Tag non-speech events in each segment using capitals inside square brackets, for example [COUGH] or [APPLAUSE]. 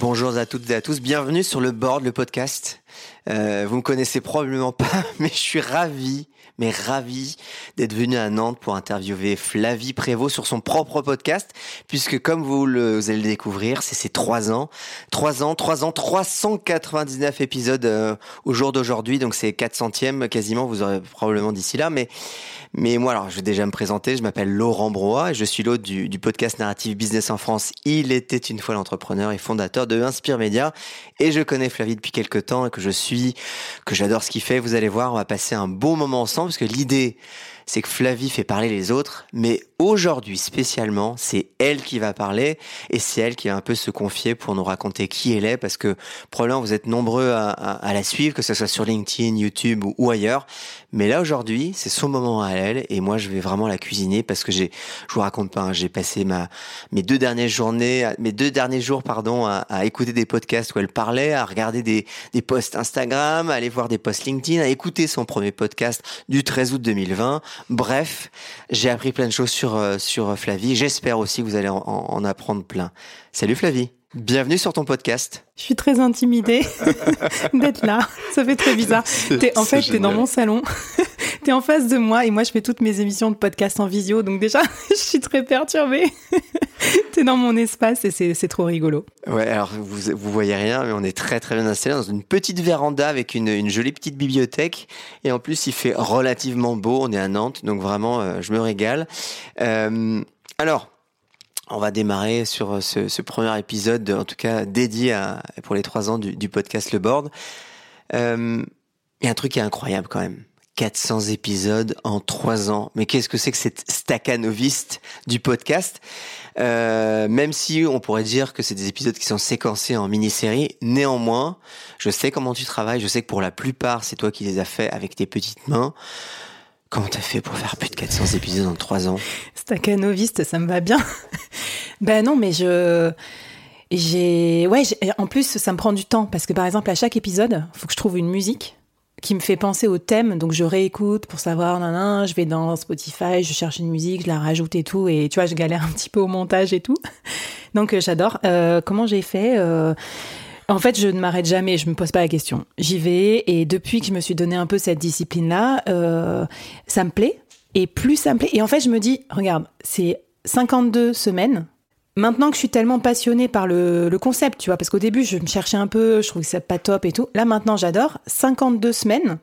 Bonjour à toutes et à tous, bienvenue sur le board, le podcast. Euh, vous me connaissez probablement pas, [LAUGHS] mais je suis ravi, mais ravi d'être venu à Nantes pour interviewer Flavie Prévost sur son propre podcast, puisque comme vous, le, allez le découvrir, c'est ses trois ans, trois ans, trois ans, 399 épisodes euh, au jour d'aujourd'hui, donc c'est 400e quasiment, vous aurez probablement d'ici là, mais mais moi, alors, je vais déjà me présenter. Je m'appelle Laurent et je suis l'hôte du, podcast narratif Business en France. Il était une fois l'entrepreneur et fondateur de Inspire Média. Et je connais Flavie depuis quelques temps et que je suis, que j'adore ce qu'il fait. Vous allez voir, on va passer un bon moment ensemble parce que l'idée, c'est que Flavie fait parler les autres, mais aujourd'hui spécialement, c'est elle qui va parler et c'est elle qui va un peu se confier pour nous raconter qui elle est, parce que probablement vous êtes nombreux à, la suivre, que ce soit sur LinkedIn, YouTube ou, ou ailleurs. Mais là aujourd'hui, c'est son moment à elle et moi je vais vraiment la cuisiner parce que j'ai, je vous raconte pas, hein, j'ai passé ma mes deux dernières journées, mes deux derniers jours pardon, à, à, écouter des podcasts où elle parlait, à regarder des des posts Instagram, à aller voir des posts LinkedIn, à écouter son premier podcast du 13 août 2020 Bref, j'ai appris plein de choses sur, euh, sur Flavie. J'espère aussi que vous allez en, en apprendre plein. Salut Flavie. Bienvenue sur ton podcast. Je suis très intimidée [LAUGHS] d'être là. Ça fait très bizarre. Es, en fait, tu es dans mon salon. [LAUGHS] tu es en face de moi et moi, je fais toutes mes émissions de podcast en visio. Donc déjà, [LAUGHS] je suis très perturbée. tu es dans mon espace et c'est trop rigolo. Ouais, alors vous, vous voyez rien, mais on est très très bien installé dans une petite véranda avec une, une jolie petite bibliothèque. Et en plus, il fait relativement beau. On est à Nantes, donc vraiment, euh, je me régale. Euh, alors, on va démarrer sur ce, ce, premier épisode, en tout cas dédié à, pour les trois ans du, podcast Le Board. Euh, il y a un truc qui est incroyable quand même. 400 épisodes en trois ans. Mais qu'est-ce que c'est que cette staccanoviste du podcast? Euh, Même si on pourrait dire que c'est des épisodes qui sont séquencés en mini-série, néanmoins, je sais comment tu travailles. Je sais que pour la plupart, c'est toi qui les as fait avec tes petites mains. Comment t'as fait pour faire plus de 400 épisodes en trois ans? Staccanoviste, ça me va bien. [LAUGHS] ben non, mais je... J'ai... Ouais, en plus, ça me prend du temps. Parce que par exemple, à chaque épisode, faut que je trouve une musique qui me fait penser au thème. Donc je réécoute pour savoir, nan, nan, je vais dans Spotify, je cherche une musique, je la rajoute et tout. Et tu vois, je galère un petit peu au montage et tout. [LAUGHS] Donc euh, j'adore. Euh, comment j'ai fait? Euh, en fait, je ne m'arrête jamais, je me pose pas la question. J'y vais et depuis que je me suis donné un peu cette discipline-là, euh, ça me plaît. Et plus ça me plaît. Et en fait, je me dis, regarde, c'est 52 semaines. Maintenant que je suis tellement passionnée par le, concept, tu vois, parce qu'au début, je me cherchais un peu, je trouvais c'est pas top et tout. Là, maintenant, j'adore. 52 semaines,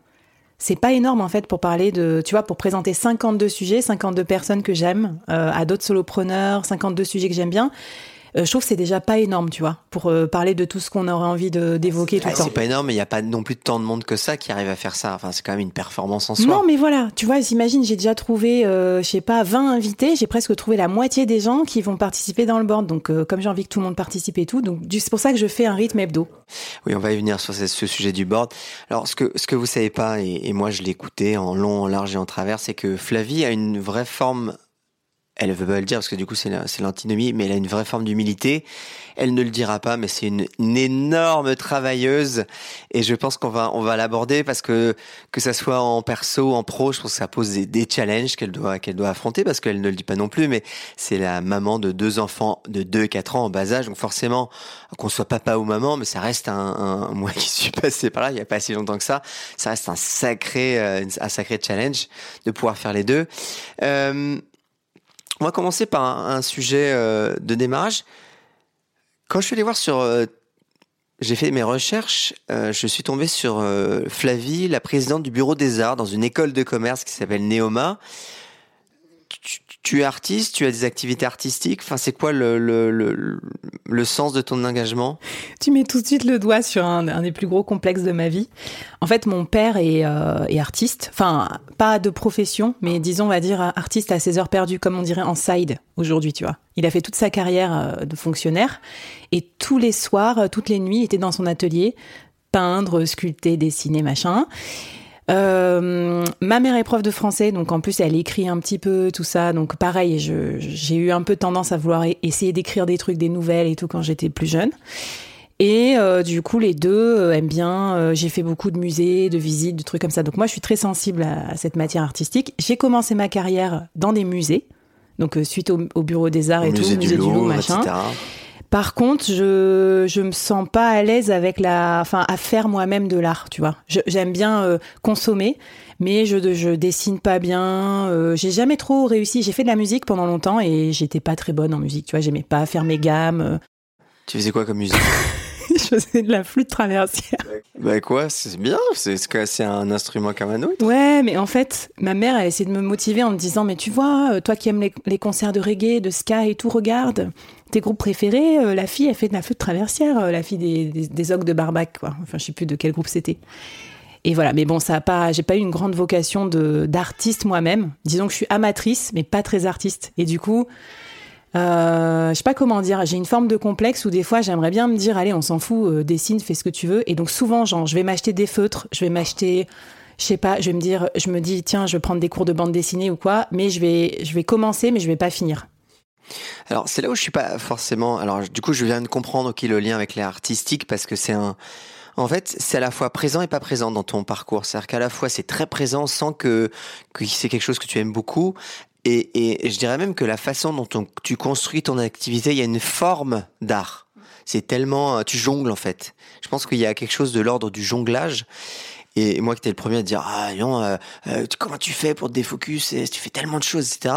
c'est pas énorme en fait pour parler de, tu vois, pour présenter 52 sujets, 52 personnes que j'aime, euh, à d'autres solopreneurs, 52 sujets que j'aime bien. Euh, je trouve que c'est déjà pas énorme, tu vois, pour euh, parler de tout ce qu'on aurait envie d'évoquer tout le temps. C'est pas énorme, mais il n'y a pas non plus tant de monde que ça qui arrive à faire ça. Enfin, c'est quand même une performance en soi. Non, mais voilà, tu vois, j'imagine, j'ai déjà trouvé, euh, je sais pas, 20 invités, j'ai presque trouvé la moitié des gens qui vont participer dans le board. Donc, euh, comme j'ai envie que tout le monde participe et tout, donc c'est pour ça que je fais un rythme hebdo. Oui, on va y venir sur ce, ce sujet du board. Alors, ce que ce que vous savez pas, et, et moi je l'écoutais en long, en large et en travers, c'est que Flavie a une vraie forme elle veut pas le dire parce que du coup c'est l'antinomie, mais elle a une vraie forme d'humilité. Elle ne le dira pas, mais c'est une, énorme travailleuse et je pense qu'on va on va l'aborder parce que que ça soit en perso, en pro, je pense que ça pose des, des challenges qu'elle doit qu'elle doit affronter parce qu'elle ne le dit pas non plus, mais c'est la maman de deux enfants de 2 et 4 ans en bas âge, donc forcément qu'on soit papa ou maman, mais ça reste un, un moi [LAUGHS] qui suis passé par là il y a pas si longtemps que ça, ça reste un sacré euh, un sacré challenge de pouvoir faire les deux. Euh, on va commencer par un, sujet euh, de démarrage. Quand je suis allé voir sur... Euh, j'ai fait mes recherches, euh, je suis tombé sur Flavie, la présidente du bureau des arts dans une école de commerce qui s'appelle Neoma. Tu, es artiste, tu as des activités artistiques. Enfin, c'est quoi le, le, le, le, sens de ton engagement? Tu mets tout de suite le doigt sur un, un, des plus gros complexes de ma vie. En fait, mon père est, euh, est, artiste. Enfin, pas de profession, mais disons, on va dire artiste à ses heures perdues, comme on dirait en side aujourd'hui, tu vois. Il a fait toute sa carrière euh, de fonctionnaire et tous les soirs, euh, toutes les nuits, il était dans son atelier, peindre, sculpter, dessiner, machin. Euh, ma mère est prof de français, donc en plus elle écrit un petit peu tout ça. Donc pareil, j'ai eu un peu tendance à vouloir essayer d'écrire des trucs, des nouvelles et tout quand j'étais plus jeune. Et euh, du coup, les deux euh, aiment bien. Euh, j'ai fait beaucoup de musées, de visites, de trucs comme ça. Donc moi, je suis très sensible à, à cette matière artistique. J'ai commencé ma carrière dans des musées, donc suite au, au, Bureau des Arts et tout, musée du Louvre, machin. etc. Par contre, je je me sens pas à l'aise avec la, enfin, à faire moi-même de l'art, tu vois. J'aime bien euh, consommer, mais je je dessine pas bien. Euh, j'ai jamais trop réussi. J'ai fait de la musique pendant longtemps et j'étais pas très bonne en musique, tu vois. J'aimais pas faire mes gammes. Tu faisais quoi comme musique? [LAUGHS] Je faisais de la flûte traversière. Bah quoi, c'est bien, c'est c'est un instrument comme un autre. Ouais, mais en fait, ma mère a essayé de me motiver en me disant, mais tu vois, toi qui aimes les, les concerts de reggae, de ska et tout, regarde, tes groupes préférés, euh, la fille, elle fait de la flûte traversière, euh, la fille des, des, de Barbac, quoi. Enfin, je sais plus de quel groupe c'était. Et voilà, mais bon, ça a pas, j'ai pas eu une grande vocation de d'artiste moi-même. Disons que je suis amatrice, mais pas très artiste. Et du coup, euh, je sais pas comment dire, j'ai une forme de complexe où des fois j'aimerais bien me dire allez on s'en fout, euh, dessine, fais ce que tu veux. Et donc souvent genre je vais m'acheter des feutres, je vais m'acheter, je sais pas, je vais me dire, je me dis tiens je vais prendre des cours de bande dessinée ou quoi, mais je vais je vais commencer mais je vais pas finir. Alors c'est là où je suis pas forcément. Alors du coup je viens de comprendre ok le lien avec l'art parce que c'est un en fait, c'est à la fois présent et pas présent dans ton parcours. C'est-à-dire qu'à la fois, c'est très présent sans que, c'est quelque chose que tu aimes beaucoup. Et, je dirais même que la façon dont on, tu construis ton activité, il y a une forme d'art. C'est tellement, tu jongles en fait. Je pense qu'il y a quelque chose de l'ordre du jonglage. Et moi qui étais le premier à dire ah non euh, euh, comment tu fais pour te défocus tu fais tellement de choses etc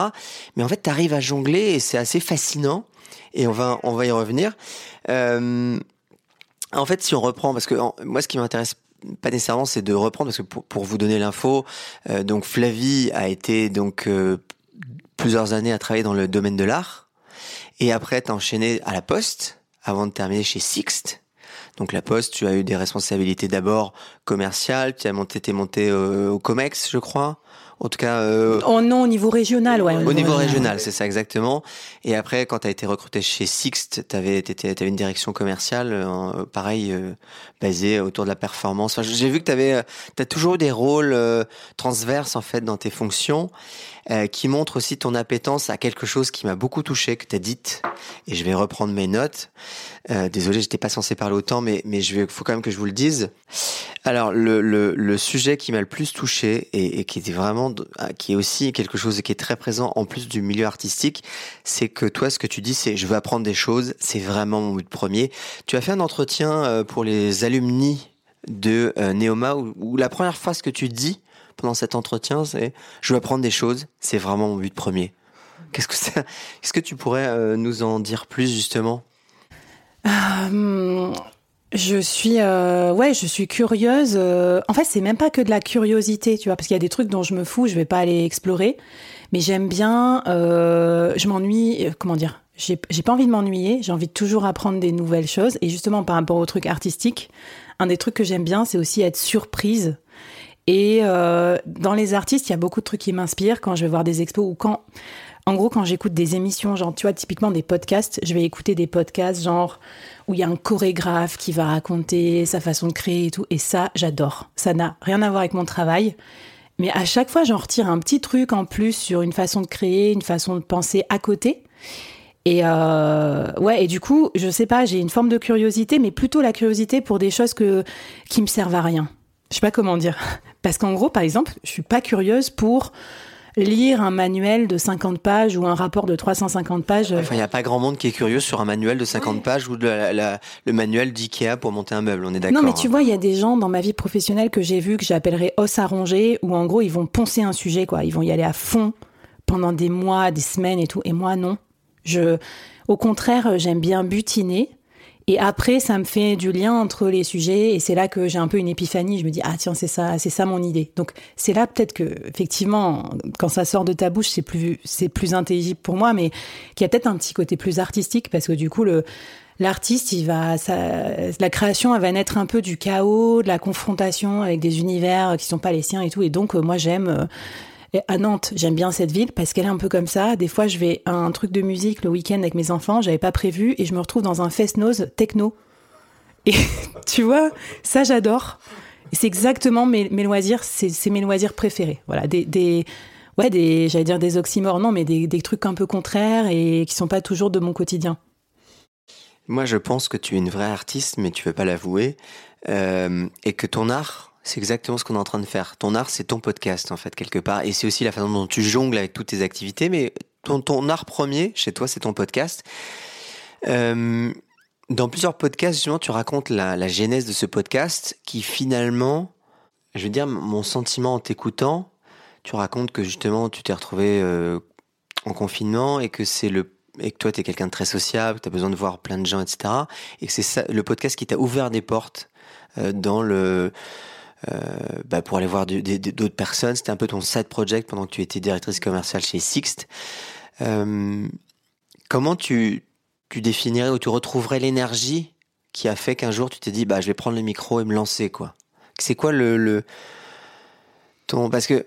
mais en fait tu arrives à jongler et c'est assez fascinant et on va on va y revenir euh, en fait si on reprend parce que moi ce qui m'intéresse pas nécessairement c'est de reprendre parce que pour, pour vous donner l'info euh, donc Flavie a été donc euh, plusieurs années à travailler dans le domaine de l'art. Et après, t'as enchaîné à la Poste, avant de terminer chez Sixt. Donc la Poste, tu as eu des responsabilités d'abord commerciales, tu as monté, t'es monté euh, au Comex, je crois. En tout cas. Euh, oh non, au niveau régional, ouais. Au niveau régional, c'est ça exactement. Et après, quand tu as été recruté chez Sixt, tu avais, avais, une direction commerciale, euh, pareil, euh, basée autour de la performance. Enfin, J'ai vu que tu avais, as toujours eu des rôles euh, transverses en fait dans tes fonctions, euh, qui montrent aussi ton appétence à quelque chose qui m'a beaucoup touché, que tu as dite. Et je vais reprendre mes notes. Euh, désolé, j'étais pas censé parler autant, mais mais je vais, faut quand même que je vous le dise. Alors le le, le sujet qui m'a le plus touché et, et qui était vraiment, qui est aussi quelque chose qui est très présent en plus du milieu artistique, c'est que toi, ce que tu dis, c'est je veux apprendre des choses. C'est vraiment mon but premier. Tu as fait un entretien euh, pour les alumni de euh, Neoma où, où la première phrase que tu dis pendant cet entretien, c'est je veux apprendre des choses. C'est vraiment mon but premier. Qu'est-ce que ça Est-ce que tu pourrais euh, nous en dire plus justement? Euh, je suis, euh, ouais, je suis curieuse. En fait, c'est même pas que de la curiosité, tu vois, parce qu'il y a des trucs dont je me fous, je vais pas aller explorer. Mais j'aime bien. Je m'ennuie. Comment dire J'ai pas envie de m'ennuyer. J'ai envie de toujours apprendre des nouvelles choses. Et justement, par rapport aux trucs artistiques, un des trucs que j'aime bien, c'est aussi être surprise. Et euh, dans les artistes, il y a beaucoup de trucs qui m'inspirent quand je vais voir des expos ou quand en gros, quand j'écoute des émissions, genre, tu vois, typiquement des podcasts, je vais écouter des podcasts, genre, où il y a un chorégraphe qui va raconter sa façon de créer et tout. Et ça, j'adore. Ça n'a rien à voir avec mon travail. Mais à chaque fois, j'en retire un petit truc en plus sur une façon de créer, une façon de penser à côté. Et euh, ouais, et du coup, je sais pas, j'ai une forme de curiosité, mais plutôt la curiosité pour des choses que, qui me servent à rien. Je sais pas comment dire. Parce qu'en gros, par exemple, je suis pas curieuse pour lire un manuel de 50 pages ou un rapport de 350 pages. Enfin, il n'y a pas grand monde qui est curieux sur un manuel de 50 oui. pages ou de la, la, le manuel d'IKEA pour monter un meuble, on est d'accord Non, mais tu hein. vois, il y a des gens dans ma vie professionnelle que j'ai vu que j'appellerais os à ronger, où en gros, ils vont poncer un sujet, quoi. Ils vont y aller à fond pendant des mois, des semaines et tout. Et moi, non. Je, au contraire, j'aime bien butiner Et après, ça me fait du lien entre les sujets et c'est là que j'ai un peu une épiphanie. Je me dis ah tiens c'est ça, c'est ça mon idée. Donc c'est là peut-être que effectivement quand ça sort de ta bouche c'est plus c'est plus intelligible pour moi, mais qu'il y a peut-être un petit côté plus artistique parce que du coup le l'artiste, il va, ça, la création, elle va naître un peu du chaos, de la confrontation avec des univers qui sont pas les siens et tout. Et donc, euh, moi, j'aime. À Nantes, j'aime bien cette ville parce qu'elle est un peu comme ça. Des fois, je vais à un truc de musique le week-end avec mes enfants, j'avais pas prévu, et je me retrouve dans un fest-noz techno. Et [LAUGHS] tu vois, ça, j'adore. C'est exactement mes, loisirs, c'est mes loisirs préférés. Voilà, des, des ouais, des, j'allais dire des oxymores, non, mais des, des trucs un peu contraires et qui sont pas toujours de mon quotidien. Moi, je pense que tu es une vraie artiste, mais tu veux pas l'avouer, euh, et que ton art, c'est exactement ce qu'on est en train de faire. Ton art, c'est ton podcast, en fait, quelque part, et c'est aussi la façon dont tu jongles avec toutes tes activités, mais ton, art premier, chez toi, c'est ton podcast. Euh, dans plusieurs podcasts, justement, tu racontes la, genèse de ce podcast, qui finalement, je veux dire, mon sentiment en t'écoutant, tu racontes que justement, tu t'es retrouvé euh, en confinement et que c'est le et que toi, tu es quelqu'un de très sociable, tu as besoin de voir plein de gens, etc. Et que c'est le podcast qui t'a ouvert des portes euh, dans le... Euh, bah pour aller voir d'autres personnes. C'était un peu ton side project pendant que tu étais directrice commerciale chez Sixt. Euh, comment tu, tu définirais ou tu retrouverais l'énergie qui a fait qu'un jour tu t'es dit bah je vais prendre le micro et me lancer quoi? C'est quoi le, le ton parce que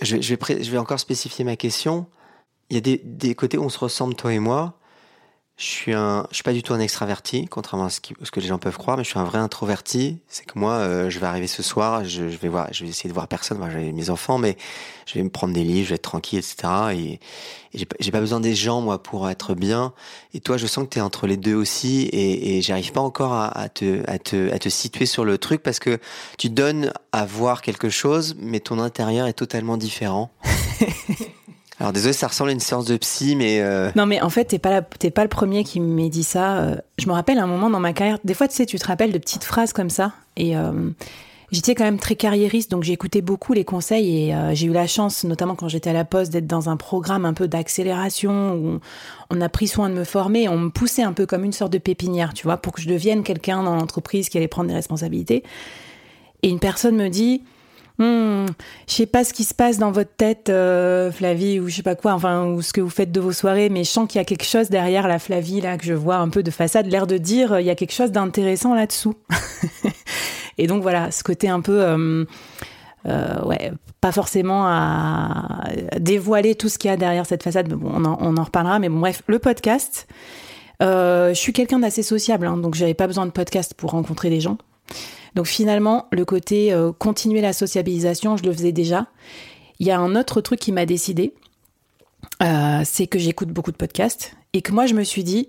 je, je vais je vais encore spécifier ma question il y a des, des, côtés où on se ressemble, toi et moi. Je suis un, je suis pas du tout un extraverti, contrairement à ce, ce, que les gens peuvent croire, mais je suis un vrai introverti. C'est que moi, euh, je vais arriver ce soir, je, je, vais voir, je vais essayer de voir personne, moi, j'ai mes enfants, mais je vais me prendre des livres, je vais être tranquille, etc. Et, et j'ai pas besoin des gens, moi, pour être bien. Et toi, je sens que tu es entre les deux aussi, et, et j'arrive pas encore à, à, te, à, te, à te situer sur le truc parce que tu donnes à voir quelque chose, mais ton intérieur est totalement différent. [LAUGHS] Alors désolé, ça ressemble à une séance de psy, mais... Euh... Non, mais en fait, t'es pas, pas le premier qui m'ait dit ça. Euh, je me rappelle un moment dans ma carrière, des fois, tu sais, tu te rappelles de petites phrases comme ça. Et euh, j'étais quand même très carriériste, donc j'écoutais beaucoup les conseils et j'ai eu la chance, notamment quand j'étais à la Poste, d'être dans un programme un peu d'accélération où on a pris soin de me former, on me poussait un peu comme une sorte de pépinière, tu vois, pour que je devienne quelqu'un dans l'entreprise qui allait prendre des responsabilités. Et une personne me dit Hmm, je sais pas ce qui se passe dans votre tête, euh, Flavie, ou je sais pas quoi, enfin, ou ce que vous faites de vos soirées, mais je sens qu'il y a quelque chose derrière la Flavie, là, que je vois un peu de façade, l'air de dire, euh, il y a quelque chose d'intéressant là-dessous. [LAUGHS] et donc voilà, ce côté un peu, euh, ouais, pas forcément à dévoiler tout ce qu'il y a derrière cette façade, mais bon, on en, reparlera, mais bon, bref, le podcast. Je suis quelqu'un d'assez sociable, hein, donc j'avais pas besoin de podcast pour rencontrer des gens. Donc finalement, le côté euh, continuer la sociabilisation, je le faisais déjà. Il y a un autre truc qui m'a décidé, euh, c'est que j'écoute beaucoup de podcasts et que moi je me suis dit,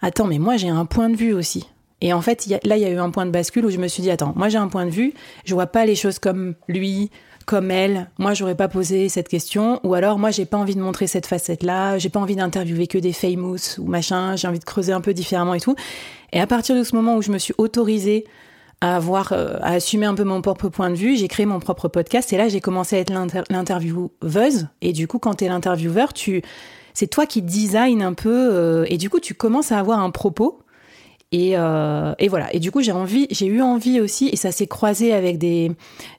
attends, mais moi j'ai un point de vue aussi. Et en fait, là, il y a eu un point de bascule où je me suis dit, attends, moi j'ai un point de vue, je vois pas les choses comme lui, comme elle. Moi, j'aurais pas posé cette question. Ou alors, moi, j'ai pas envie de montrer cette facette-là. J'ai pas envie d'interviewer que des famous ou machin. J'ai envie de creuser un peu différemment et tout. Et à partir de ce moment où je me suis autorisée à avoir, euh, à assumer un peu mon propre point de vue. J'ai créé mon propre podcast et là, j'ai commencé à être l'intervieweuse. Et du coup, quand tu es l'intervieweur, tu, c'est toi qui design un peu euh, et du coup, tu commences à avoir un propos. Et, euh, et voilà. Et du coup, j'ai envie, j'ai eu envie aussi, et ça s'est croisé avec des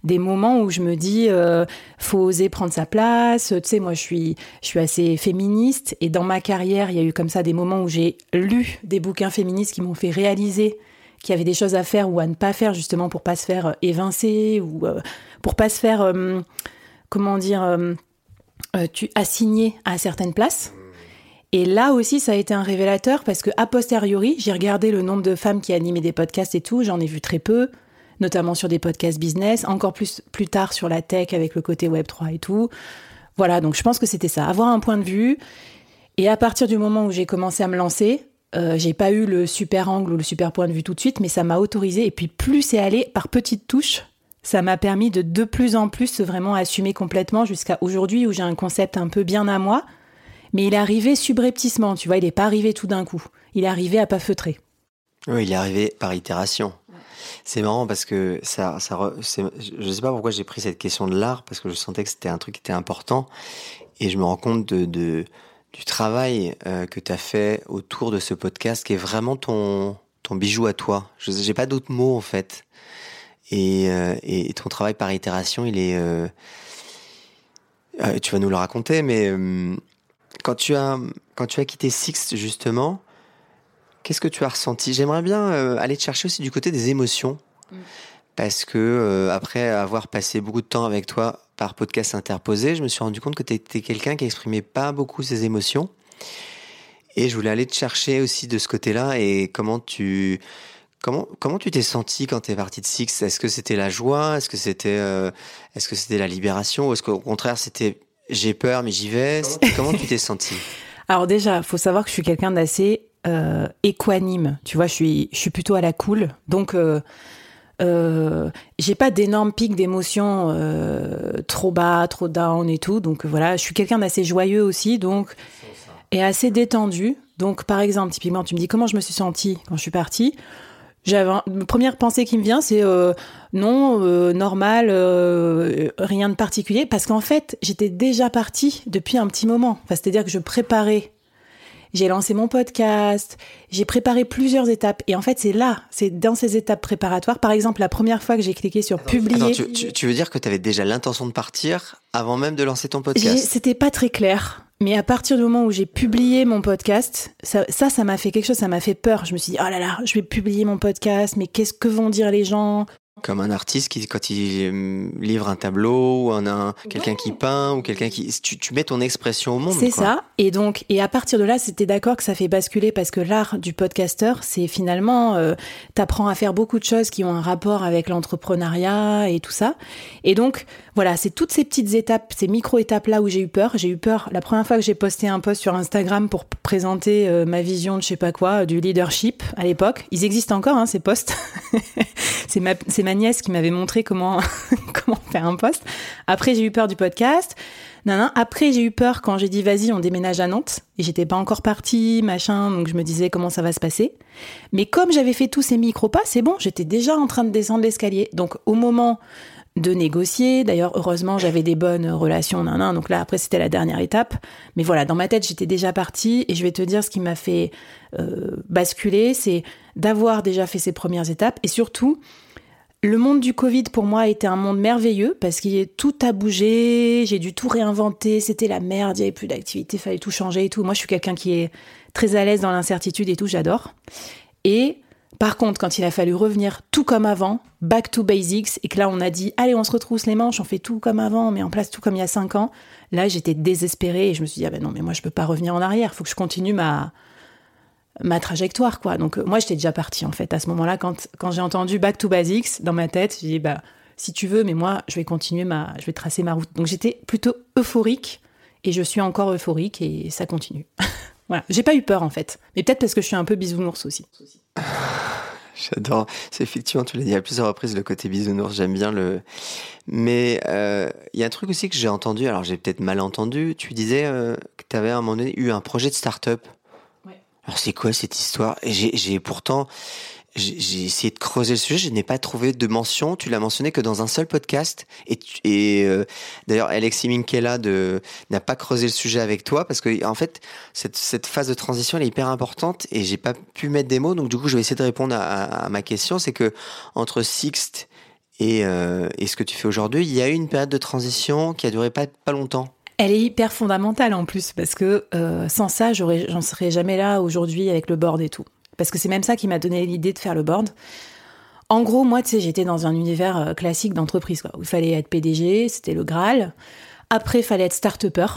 des moments où je me dis, euh, faut oser prendre sa place. Tu sais, moi, je suis je suis assez féministe, et dans ma carrière, il y a eu comme ça des moments où j'ai lu des bouquins féministes qui m'ont fait réaliser qui avait des choses à faire ou à ne pas faire justement pour pas se faire euh, évincer ou euh, pour pas se faire euh, comment dire tu assigner à certaines places. Et là aussi, ça a été un révélateur parce que a posteriori, j'ai regardé le nombre de femmes qui animaient des podcasts et tout, j'en ai vu très peu, notamment sur des podcasts business, encore plus plus tard sur la tech avec le côté Web 3 et tout. Voilà, donc je pense que c'était ça, avoir un point de vue. Et à partir du moment où j'ai commencé à me lancer, euh, j'ai pas eu le super angle ou le super point de vue tout de suite, mais ça m'a autorisé. Et puis plus c'est allé par petites touches, ça m'a permis de de plus en plus vraiment assumer complètement jusqu'à aujourd'hui où j'ai un concept un peu bien à moi. Mais il est arrivé subrepticement, tu vois, il est pas arrivé tout d'un coup. Il est arrivé à pas feutrer. Oui, il est arrivé par itération. C'est marrant parce que ça, ça je sais pas pourquoi j'ai pris cette question de l'art parce que je sentais que c'était un truc qui était important et je me rends compte de, de du travail euh, que tu as fait autour de ce podcast qui est vraiment ton, ton bijou à toi. Je j'ai pas d'autres mots en fait. Et, euh, et, ton travail par itération, il est. Euh, tu vas nous le raconter, mais quand tu as quand tu as quitté Six justement, qu'est-ce que tu as ressenti? J'aimerais bien aller te chercher aussi du côté des émotions, mm. parce que après avoir passé beaucoup de temps avec toi par podcast interposé, je me suis rendu compte que tu étais quelqu'un qui exprimait pas beaucoup ses émotions. Et je voulais aller te chercher aussi de ce côté-là et comment tu comment comment tu t'es senti quand tu es parti de Six? Est-ce que c'était la joie? Est-ce que c'était euh, est-ce que c'était la libération? Ou est-ce qu'au contraire c'était j'ai peur mais j'y vais? Comment tu t'es senti? [LAUGHS] Alors déjà, faut savoir que je suis quelqu'un d'assez euh, équanime. Tu vois, je suis je suis plutôt à la cool. Donc euh, euh, j'ai pas d'énormes pics d'émotions euh, trop bas, trop down et tout. Donc voilà, je suis quelqu'un d'assez joyeux aussi. Donc est assez détendu. Donc, par exemple, typiquement, tu me dis comment je me suis sentie quand je suis partie? J'avais première pensée qui me vient, c'est euh, non, normal, rien de particulier, parce qu'en fait, j'étais déjà partie depuis un petit moment. C'est-à-dire que je préparais. J'ai lancé mon podcast, j'ai préparé plusieurs étapes. Et en fait, c'est là, c'est dans ces étapes préparatoires. Par exemple, la première fois que j'ai cliqué sur publier. Attends, tu, tu, veux dire que tu avais déjà l'intention de partir avant même de lancer ton podcast? C'était pas très clair. Mais à partir du moment où j'ai publié mon podcast, ça, ça, m'a fait quelque chose, ça m'a fait peur. Je me suis dit, oh là là, je vais publier mon podcast, mais qu'est-ce que vont dire les gens? Comme un artiste qui, quand il euh, livre un tableau, ou un, quelqu'un qui peint, ou quelqu'un qui, tu, tu, mets ton expression au monde. C'est ça. Et donc, et à partir de là, c'était d'accord que ça fait basculer parce que l'art du podcasteur, c'est finalement, euh, t'apprends à faire beaucoup de choses qui ont un rapport avec l'entrepreneuriat et tout ça. Et donc, voilà, c'est toutes ces petites étapes, ces micro-étapes là où j'ai eu peur. J'ai eu peur la première fois que j'ai posté un post sur Instagram pour présenter euh, ma vision de je sais pas quoi, du leadership à l'époque. Ils existent encore, hein, ces posts. [LAUGHS] c'est ma, ma nièce qui m'avait montré comment, [LAUGHS] comment faire un post. Après, j'ai eu peur du podcast. Non, non. Après, j'ai eu peur quand j'ai dit vas-y, on déménage à Nantes. Et j'étais pas encore partie, machin. Donc je me disais comment ça va se passer? Mais comme j'avais fait tous ces micro-pas, c'est bon, j'étais déjà en train de descendre l'escalier. Donc au moment de négocier. D'ailleurs, heureusement, j'avais des bonnes relations, nan, nan, donc là, après, c'était la dernière étape. Mais voilà, dans ma tête, j'étais déjà partie, et je vais te dire ce qui m'a fait euh, basculer, c'est d'avoir déjà fait ces premières étapes, et surtout, le monde du Covid pour moi a été un monde merveilleux parce que tout a bougé, j'ai dû tout réinventer, c'était la merde, il n'y avait plus d'activité, fallait tout changer et tout. Moi, je suis quelqu'un qui est très à l'aise dans l'incertitude et tout, j'adore. Et par contre, quand il a fallu revenir tout comme avant, back to basics, et que là on a dit allez on se retrousse les manches, on fait tout comme avant, on met en place tout comme il y a cinq ans, là j'étais désespérée et je me suis dit ah ben non mais moi je peux pas revenir en arrière, faut que je continue ma ma trajectoire quoi. Donc euh, moi j'étais déjà partie en fait à ce moment-là quand quand j'ai entendu back to basics dans ma tête, j'ai dit bah si tu veux mais moi je vais continuer ma je vais tracer ma route. Donc j'étais plutôt euphorique et je suis encore euphorique et ça continue. [LAUGHS] voilà, j'ai pas eu peur en fait, mais peut-être parce que je suis un peu bisounours aussi. [SIGHS] J'adore. C'est effectivement, tu l'as dit à plusieurs reprises, le côté bisounours, j'aime bien le. Mais euh, il y a un truc aussi que j'ai entendu, alors j'ai peut-être mal entendu. Tu disais euh, que tu avais à un moment donné eu un projet de start-up. Alors c'est quoi cette histoire? J'ai pourtant j'ai essayé de creuser le sujet, je n'ai pas trouvé de mention. Tu l'as mentionné que dans un seul podcast. Et, et euh, d'ailleurs, Alexis Minkela n'a pas creusé le sujet avec toi parce que en fait, cette, cette phase de transition elle est hyper importante et j'ai pas pu mettre des mots. Donc du coup, je vais essayer de répondre à, à, ma question. C'est que entre Sixt et, euh, et ce que tu fais aujourd'hui, il y a eu une période de transition qui a duré pas pas longtemps. Elle est hyper fondamentale en plus parce que euh, sans ça, j'en serais jamais là aujourd'hui avec le board et tout parce que c'est même ça qui m'a donné l'idée de faire le board. En gros, moi, tu sais, j'étais dans un univers euh, classique d'entreprise, où il fallait être PDG, c'était le Graal. Après, il fallait être start-upper,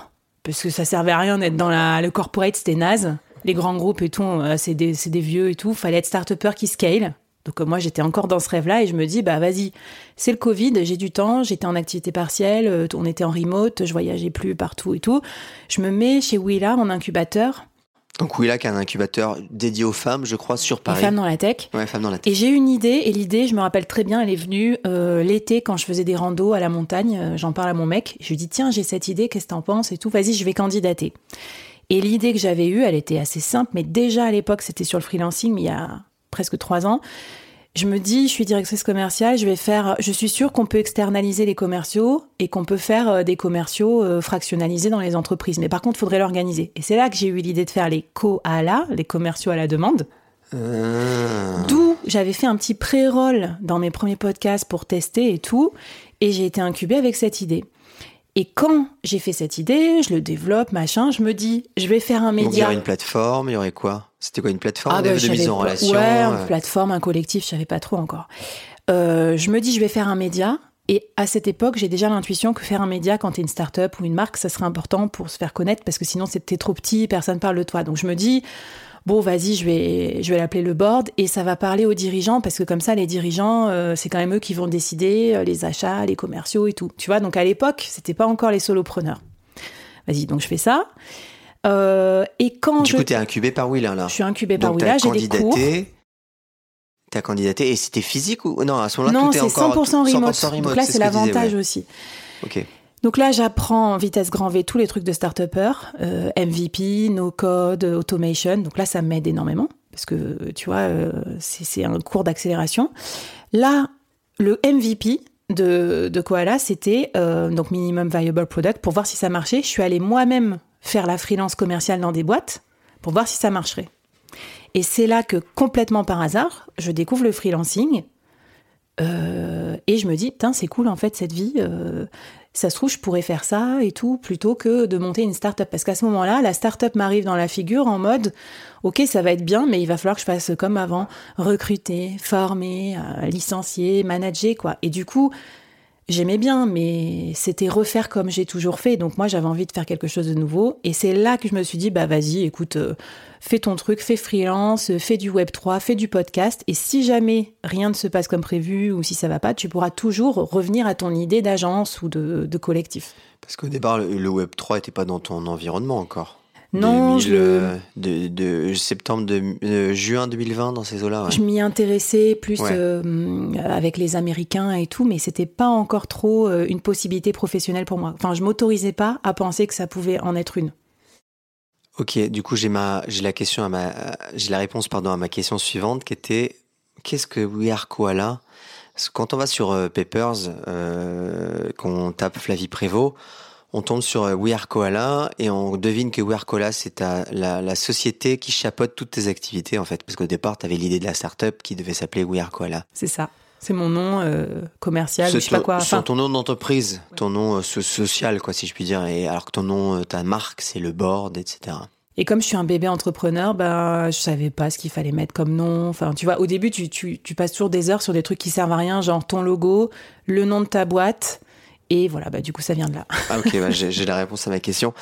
parce que ça servait à rien d'être dans le corporate, c'était naze. Les grands groupes et tout, euh, c'est des, des, vieux et tout. Fallait être start-upper qui scale. Donc euh, moi, j'étais encore dans ce rêve-là et je me dis, bah vas-y, c'est le Covid, j'ai du temps, j'étais en activité partielle, on était en remote, je voyageais plus partout et tout. Je me mets chez Willa en incubateur donc Willac a un incubateur dédié aux femmes, je crois, sur Paris. femmes dans la tech. Ouais, femmes dans la tech. Et j'ai une idée, et l'idée, je me rappelle très bien, elle est venue euh, l'été quand je faisais des randos à la montagne. Euh, j'en parle à mon mec. Je lui dis tiens, j'ai cette idée, qu'est-ce que t'en penses et tout. Vas-y, je vais candidater. Et l'idée que j'avais eue, elle était assez simple, mais déjà à l'époque, c'était sur le freelancing, il y a presque trois ans je me dis, je suis directrice commerciale, je vais faire, je suis sûre qu'on peut externaliser les commerciaux et qu'on peut faire euh, des commerciaux euh, fractionnalisés dans les entreprises. Mais par contre, il faudrait l'organiser. Et c'est là que j'ai eu l'idée de faire les co-ALA, les commerciaux à la demande. Ah. D'où j'avais fait un petit pré-roll dans mes premiers podcasts pour tester et tout, et j'ai été incubée avec cette idée. Et quand j'ai fait cette idée, je le développe, machin, je me dis, je vais faire un Donc il y média. aurait une plateforme, il y aurait quoi? C'était quoi une plateforme Ah de, bah, de je mise en relation Ouais, euh, une plateforme, un collectif, je savais pas trop encore. Euh, je me dis, je vais faire un média. Et à cette époque, j'ai déjà l'intuition que faire un média quand tu es une start-up ou une marque, ça serait important pour se faire connaître parce que sinon, c'était trop petit, personne parle de toi. Donc je me dis, bon, vas-y, je vais, je vais l'appeler le board et ça va parler aux dirigeants parce que comme ça, les dirigeants, euh, c'est quand même eux qui vont décider euh, les achats, les commerciaux et tout. Tu vois, donc à l'époque, c'était pas encore les solopreneurs. Vas-y, donc je fais ça. Euh, et quand Du je, coup, t'es incubé par Willa là. je suis incubée par Willa, j'ai des cours. candidaté. T'as candidaté et c'était physique ou non à ce moment-là Non, c'est encore 100% remote. 100% Donc là, c'est l'avantage ouais. aussi. Ok. Donc là, j'apprends en vitesse grand V tous les trucs de start-upper, euh, MVP, no code, automation. Donc là, ça m'aide énormément parce que tu vois, euh, c'est un cours d'accélération. Là, le MVP de, de Koala, c'était euh, donc minimum viable product pour voir si ça marchait. Je suis allée moi-même faire la freelance commerciale dans des boîtes pour voir si ça marcherait. Et c'est là que complètement par hasard, je découvre le freelancing. Et je me dis, putain, c'est cool en fait cette vie. Ça se trouve, je pourrais faire ça et tout, plutôt que de monter une start-up. Parce qu'à ce moment-là, la start-up m'arrive dans la figure en mode, ok, ça va être bien, mais il va falloir que je fasse comme avant, recruter, former, euh, licencier, manager, quoi. Et du coup, j'aimais bien, mais c'était refaire comme j'ai toujours fait. Donc moi, j'avais envie de faire quelque chose de nouveau. Et c'est là que je me suis dit, bah vas-y, écoute, euh, fais ton truc, fais freelance, euh, fais du Web 3, fais du podcast. Et si jamais rien ne se passe comme prévu ou si ça va pas, tu pourras toujours revenir à ton idée d'agence ou de, de collectif. Parce qu'au départ, le, Web 3 était pas dans ton environnement encore. Non, 2000, je le- euh, de, de septembre de euh, juin 2020 dans ces eaux-là. ouais. Je m'y intéressais plus Ouais. euh, avec les Américains et tout, mais c'était pas encore trop euh, une possibilité professionnelle pour moi. Enfin, je m'autorisais pas à penser que ça pouvait en être une. Ok, du coup j'ai ma j'ai la question à ma j'ai la réponse pardon à ma question suivante qui était qu'est-ce que We Are Koala? Parce que Quand on va sur Papers, qu'on tape Flavie Prévost, on tombe sur euh, We Are Koala et on devine que We Are Koala c'est la, la société qui chapeaute toutes tes activités en fait. Parce qu'au départ tu avais l'idée de la startup qui devait s'appeler We Are Koala. C'est ça. C'est mon nom euh, commercial, je sais pas quoi. c'est Enfin, ton nom d'entreprise, ton nom euh, so- social quoi si je puis dire. Et alors que ton nom, euh, ta marque c'est le board, etc. et comme je suis un bébé entrepreneur, ben, je savais pas ce qu'il fallait mettre comme nom. Enfin, tu vois, au début, tu, tu, tu passes toujours des heures sur des trucs qui servent à rien, genre ton logo, le nom de ta boîte. Et voilà, bah, du coup, ça vient de là. Ah ok, bah, j'ai la réponse à ma question.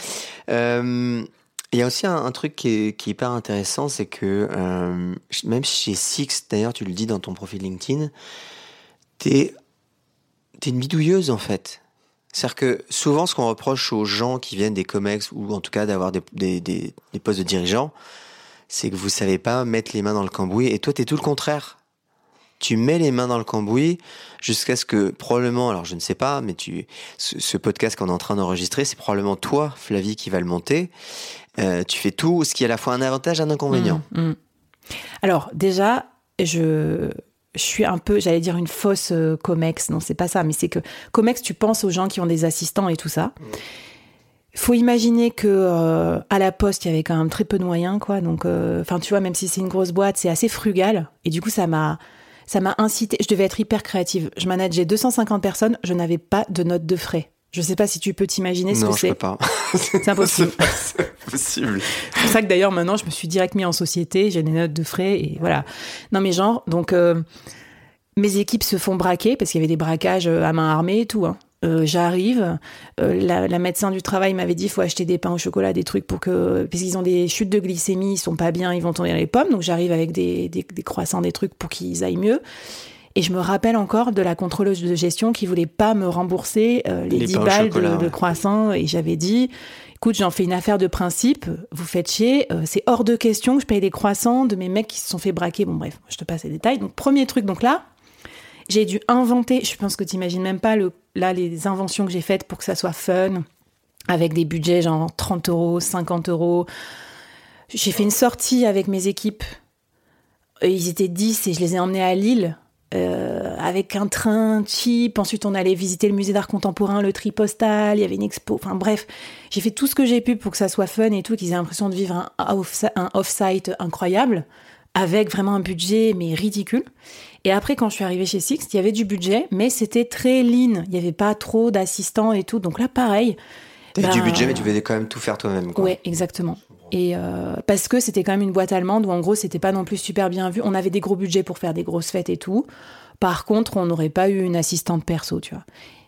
Euh, Il y a aussi un, truc qui est, hyper intéressant, c'est que euh, même chez Six, d'ailleurs tu le dis dans ton profil LinkedIn, t'es es une bidouilleuse en fait. C'est-à-dire que souvent ce qu'on reproche aux gens qui viennent des COMEX ou en tout cas d'avoir des, des, des, postes de dirigeants, c'est que vous savez pas mettre les mains dans le cambouis et toi t'es tout le contraire. Tu mets les mains dans le cambouis jusqu'à ce que probablement, alors je ne sais pas, mais tu, ce, ce podcast qu'on est en train d'enregistrer, c'est probablement toi, Flavie, qui va le monter. Euh, tu fais tout, ce qui est à la fois un avantage et un inconvénient. Mm, mm. Alors, déjà, je, je suis un peu, j'allais dire une fausse euh, COMEX. Non, c'est pas ça, mais c'est que COMEX, tu penses aux gens qui ont des assistants et tout ça. Faut imaginer que euh, à la poste, il y avait quand même très peu de moyens, quoi. Donc, euh, enfin, tu vois, même si c'est une grosse boîte, c'est assez frugal. Et du coup, ça m'a, ça m'a incité. Je devais être hyper créative. Je manageais 250 personnes. Je n'avais pas de note de frais. Je sais pas si tu peux t'imaginer ce non, que c'est. pas. [LAUGHS] C'est impossible. [LAUGHS] c'est possible. C'est pour ça que d'ailleurs maintenant je me suis direct mis en société, j'ai des notes de frais et voilà. Non mais genre donc euh, mes équipes se font braquer parce qu'il y avait des braquages euh, à main armée et tout. hein. Euh, J'arrive, euh, la, la médecin du travail m'avait dit il faut acheter des pains au chocolat, des trucs pour que parce qu'ils ont des chutes de glycémie, ils sont pas bien, ils vont tomber dans les pommes. Donc j'arrive avec des, des, des croissants, des trucs pour qu'ils aillent mieux. Et je me rappelle encore de la contrôleuse de gestion qui voulait pas me rembourser euh, les, Les 10 pains au balles chocolat, de, croissants. Et j'avais dit, écoute, j'en fais une affaire de principe, vous faites chier, euh, c'est hors de question que je paye des croissants de mes mecs qui se sont fait braquer. Bon bref, je te passe les détails. Donc premier truc, donc là, j'ai dû inventer, je pense que tu imagines même pas le, là les inventions que j'ai faites pour que ça soit fun, avec des budgets genre 30 euros, 50 euros. J'ai fait une sortie avec mes équipes. Ils étaient 10 et je les ai emmenés à Lille. euh, avec un train cheap. Ensuite, on allait visiter le musée d'art contemporain, le tri postal. Il y avait une expo. Enfin bref, j'ai fait tout ce que j'ai pu pour que ça soit fun et tout, qu'ils aient l'impression de vivre un off-site incroyable. avec vraiment un budget mais ridicule. Et après, quand je suis arrivée chez Six, il y avait du budget, mais c'était très lean. Il n'y avait pas trop d'assistants et tout. Donc là, pareil. T'avais bah, du budget, mais tu devais quand même tout faire toi-même. Ouais, exactement. Et euh, parce que c'était quand même une boîte allemande où en gros c'était pas non plus super bien vu. On avait des gros budgets pour faire des grosses fêtes et tout. Par contre, on n'aurait pas eu une assistante perso, tu vois.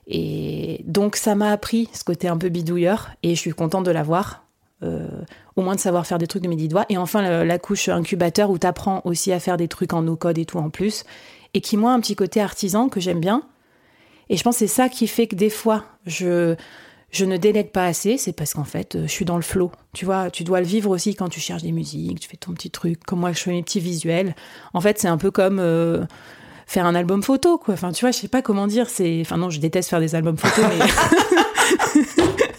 Et donc ça m'a appris ce côté un peu bidouilleur et je suis contente de l'avoir. Euh, au moins de savoir faire des trucs de mes dix doigts. Et enfin, la couche incubateur où tu apprends aussi à faire des trucs en no-code et tout en plus. Et qui, moi, a un petit côté artisan que j'aime bien. Et je pense que c'est ça qui fait que des fois, je, je ne délègue pas assez. C'est parce qu'en fait, je suis dans le flow. Tu vois, tu dois le vivre aussi quand tu cherches des musiques, tu fais ton petit truc. Comme moi, je fais mes petits visuels. En fait, c'est un peu comme. euh, faire un album photo quoi enfin tu vois je sais pas comment dire c'est enfin non je déteste faire des albums photos mais [LAUGHS]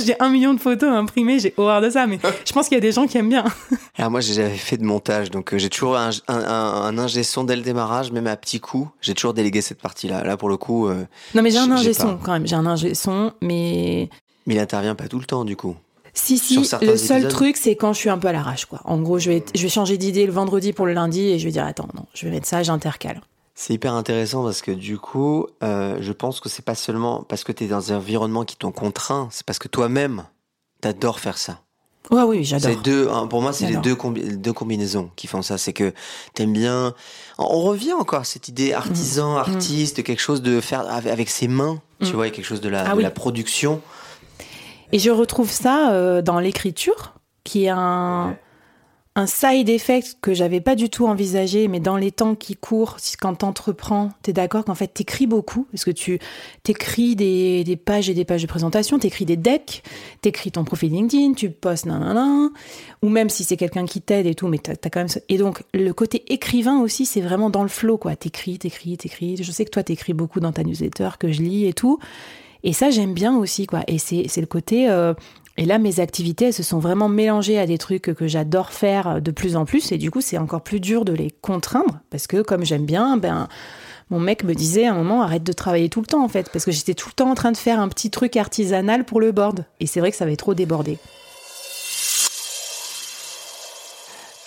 [LAUGHS] j'ai un million de photos à imprimer j'ai horreur de ça mais [LAUGHS] je pense qu'il y a des gens qui aiment bien [LAUGHS] Alors moi, j'ai jamais fait de montage, donc euh, j'ai toujours un, un, un, un ingé son dès le démarrage, même à petits coups. J'ai toujours délégué cette partie-là. Là, pour le coup, euh, non mais j'ai un ingé son quand même j'ai un ingé son mais mais il intervient pas tout le temps, du coup. si si le seul épisodes. truc c'est quand je suis un peu à l'arrache quoi en gros je vais je vais changer d'idée le vendredi pour le lundi et je vais dire attends non je vais mettre ça j'intercale C'est hyper intéressant parce que du coup, euh, je pense que c'est pas seulement parce que tu es dans un environnement qui t'ont contraint, c'est parce que toi-même, t'adores faire ça. ouais oui j'adore C'est deux, hein, pour moi, c'est les deux, combi- les deux combinaisons qui font ça. C'est que t'aimes bien. On revient encore à cette idée artisan, artiste, quelque chose de faire avec, ses mains. Tu Mm. vois, quelque chose de la, Ah de oui. la production. Et je retrouve ça euh, dans l'écriture, qui est un, un side effect que j'avais pas du tout envisagé, mais dans les temps qui courent, quand t'entreprends, t'es d'accord qu'en fait t'écris beaucoup, parce que tu t'écris des, pages et des pages de présentation, t'écris des decks, t'écris ton profil LinkedIn, tu postes nanana, ou même si c'est quelqu'un qui t'aide et tout, mais t'as as quand même... Et donc le côté écrivain aussi, c'est vraiment dans le flow, quoi. T'écris, t'écris, t'écris. Je sais que toi t'écris beaucoup dans ta newsletter, que je lis et tout. Et ça, j'aime bien aussi, quoi. Et c'est c'est le côté. euh, et là, mes activités, elles se sont vraiment mélangées à des trucs que j'adore faire de plus en plus. Et du coup, c'est encore plus dur de les contraindre. Parce que, comme j'aime bien, ben. Mon mec me disait à un moment arrête de travailler tout le temps en fait parce que j'étais tout le temps en train de faire un petit truc artisanal pour le board et c'est vrai que ça avait trop débordé.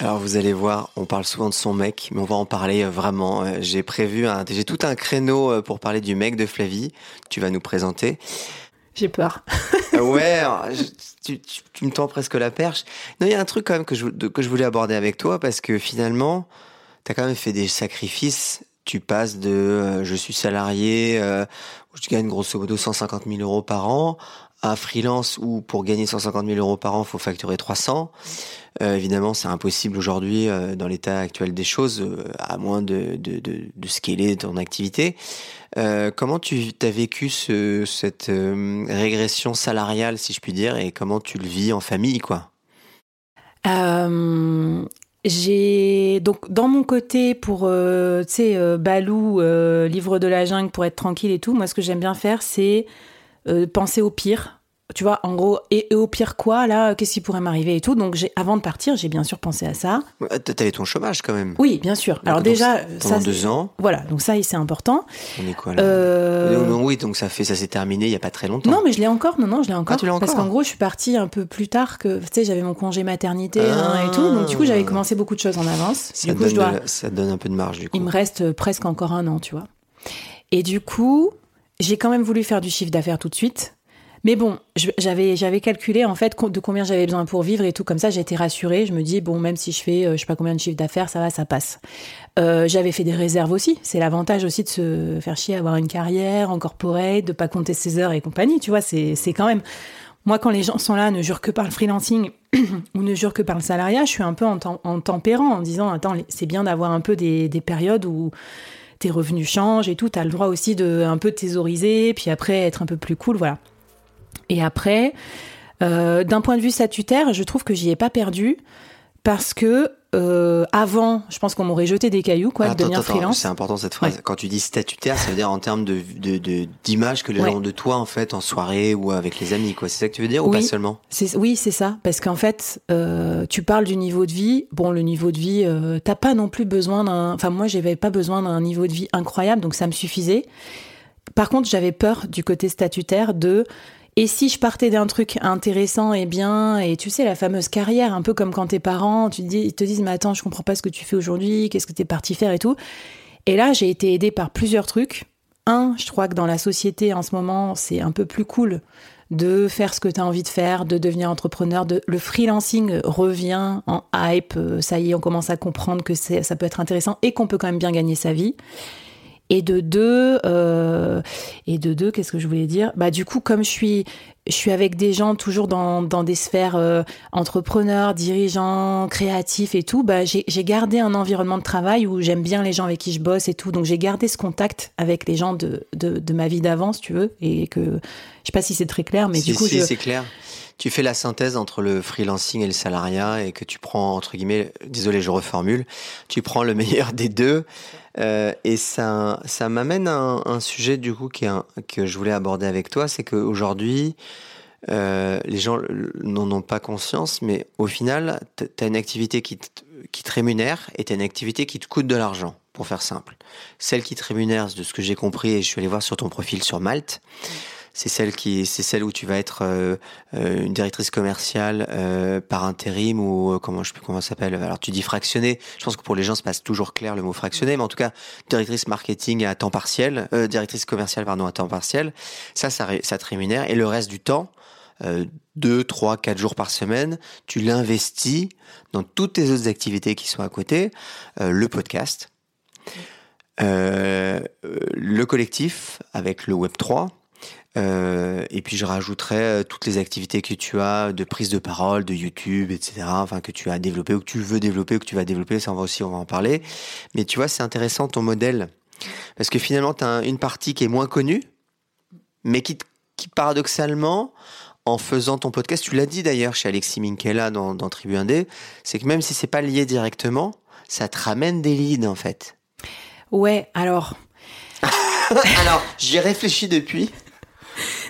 Alors vous allez voir, on parle souvent de son mec, mais on va en parler euh, vraiment. Euh, J'ai prévu, j'ai tout un créneau euh, pour parler du mec de Flavie. Tu vas nous présenter. J'ai peur. Euh, [LAUGHS] ouais, tu, tu- tu me tends presque la perche. Non, il y a un truc quand même que je, que je voulais aborder avec toi parce que finalement, tu as quand même fait des sacrifices. Tu passes de euh, je suis salarié, euh, où je gagne grosso modo 150 000 euros par an, à freelance où pour gagner 150 000 euros par an, faut facturer 300. Euh, évidemment, c'est impossible aujourd'hui euh, dans l'état actuel des choses, à moins de, de, de scaler ton activité. Euh, comment tu as vécu ce, cette euh, régression salariale, si je puis dire, et comment tu le vis en famille, quoi? Euh, j'ai donc dans mon côté pour tu sais Balou livre de la jungle pour être tranquille et tout moi ce que j'aime bien faire c'est penser au pire tu vois en gros et, et au pire quoi là qu'est-ce qui pourrait m'arriver et tout donc j'ai avant de partir j'ai bien sûr pensé à ça T'avais ton chômage quand même. oui bien sûr alors déjà Pendant ça deux ans, voilà donc ça c'est important on est quoi là? Euh, Non, non, Oui, donc ça fait, ça s'est terminé il y a pas très longtemps. Non, mais je l'ai encore. Non, non, je l'ai encore. tu l'as Parce encore qu'en gros, je suis partie un peu plus tard que, tu sais, j'avais mon congé maternité Ah. hein, et tout. Donc, du coup, j'avais commencé beaucoup de choses en avance. ça, du coup, donne je dois, de la- ça donne un peu de marge du coup. il me reste euh, presque encore un an, tu vois. Et du coup, j'ai quand même voulu faire du chiffre d'affaires tout de suite. Mais bon, j'avais calculé en fait de combien j'avais besoin pour vivre et tout comme ça. J'ai été rassurée. Je me dis bon, même si je fais euh, je sais pas combien de chiffre d'affaires, ça va, ça passe. Euh, j'avais fait des réserves aussi. C'est l'avantage aussi de se faire chier, avoir une carrière en corporate, de pas compter ses heures et compagnie. Tu vois, c'est quand même. Moi, quand les gens sont là, ne jurent que par le freelancing [CLEARS THROAT] ou ne jurent que par le salariat, je suis un peu en, tem- en tempérant, en disant attends, c'est bien d'avoir un peu des, des périodes où tes revenus changent et tout. T'as le droit aussi de un peu thésauriser, puis après être un peu plus cool, voilà. Et après, euh, d'un point de vue statutaire, je trouve que j'y ai pas perdu parce que euh, avant, je pense qu'on m'aurait jeté des cailloux, quoi, de devenir attends, freelance. c'est important cette phrase. Quand tu dis statutaire, ça veut dire en termes de de- de- d'image que les Ouais. gens ont de toi en fait en soirée ou avec les amis, quoi. C'est ça que tu veux dire ou pas seulement? Oui, c'est ça. Parce qu'en fait, euh, tu parles du niveau de vie. Bon, le niveau de vie, euh, t'as pas non plus besoin d'un. Enfin, moi, j'avais pas besoin d'un niveau de vie incroyable, donc ça me suffisait. Par contre, j'avais peur du côté statutaire de. Et si je partais d'un truc intéressant et bien, et tu sais, la fameuse carrière, un peu comme quand tes parents, tu te dis, ils te disent, mais attends, je comprends pas ce que tu fais aujourd'hui, qu'est-ce que tu es parti faire et tout. Et là, j'ai été aidée par plusieurs trucs. Un, je crois que dans la société en ce moment, c'est un peu plus cool de faire ce que tu as envie de faire, de devenir entrepreneur. De, le freelancing revient en hype. Ça y est, on commence à comprendre que ça peut être intéressant et qu'on peut quand même bien gagner sa vie. Et de deux, euh, et de deux, qu'est-ce que je voulais dire? Bah du coup, comme je suis, je suis avec des gens toujours dans, dans des sphères euh, entrepreneurs, dirigeants, créatifs et tout. Bah j'ai gardé un environnement de travail où j'aime bien les gens avec qui je bosse et tout. Donc j'ai gardé ce contact avec les gens de, de, de ma vie d'avant, si tu veux, et que je sais pas si c'est très clair, mais si, du coup, si, c'est clair tu fais la synthèse entre le freelancing et le salariat et que tu prends, entre guillemets, désolé, je reformule, tu prends le meilleur des deux. Euh, et ça, ça m'amène à un, sujet, du coup, qui que je voulais aborder avec toi, c'est qu'aujourd'hui, euh, les gens n'en ont pas conscience, mais au final, tu as une activité qui qui te rémunère et tu as une activité qui te coûte de l'argent, pour faire simple. Celle qui te rémunère, de ce que j'ai compris, et je suis allé voir sur ton profil sur Malte, c'est celle qui, c'est celle où tu vas être euh, euh, une directrice commerciale euh, par intérim ou comment je sais plus comment ça s'appelle. Alors tu dis fractionné. Je pense que pour les gens, c'est pas toujours clair le mot fractionné, mais en tout cas directrice marketing à temps partiel, directrice commerciale pardon à temps partiel. Ça, ça, ça te rémunère et le reste du temps. deux, trois, quatre jours par semaine, tu l'investis dans toutes tes autres activités qui sont à côté, le podcast, le collectif avec le Web 3, euh, et puis je rajouterais euh, toutes les activités que tu as de prise de parole, de YouTube, etc. Enfin que tu as développé ou que tu veux développer ou que tu vas développer, ça on va aussi on va en parler. Mais tu vois c'est intéressant ton modèle parce que finalement tu as une partie qui est moins connue, mais qui, qui paradoxalement en faisant ton podcast, tu l'as dit d'ailleurs chez Alexis Minkela dans, dans Tribu 1D, c'est que même si c'est pas lié directement, ça te ramène des leads en fait. Ouais, alors. [LAUGHS] alors, j'y réfléchis depuis.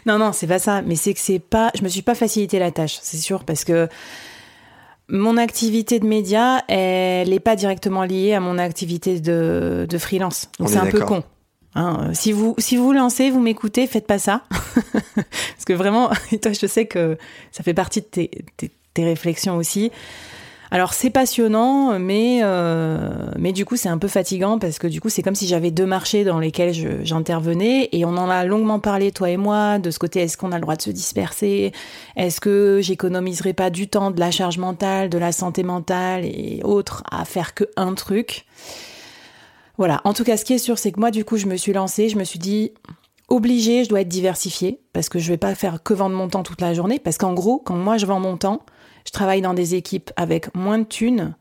Non, non, c'est pas ça. Mais c'est que c'est pas. Je me suis pas facilité la tâche, c'est sûr, parce que mon activité de média, elle n'est pas directement liée à mon activité de, de freelance. Donc c'est un peu con. Hein. si vous si vous lancez, vous m'écoutez, faites pas ça, [LAUGHS] parce que vraiment, [LAUGHS] et toi, je sais que ça fait partie de tes, tes réflexions aussi. Alors c'est passionnant, mais euh, mais du coup c'est un peu fatigant parce que du coup c'est comme si j'avais deux marchés dans lesquels j'intervenais et on en a longuement parlé toi et moi de ce côté est-ce qu'on a le droit de se disperser, est-ce que j'économiserai pas du temps, de la charge mentale, de la santé mentale et autres à faire que un truc? Voilà. En tout cas, ce qui est sûr, c'est que moi, du coup, je me suis lancée. Je me suis dit, obligé, je dois être diversifiée parce que je vais pas faire que vendre mon temps toute la journée. Parce qu'en gros, quand moi je vends mon temps, je travaille dans des équipes avec moins de thunes,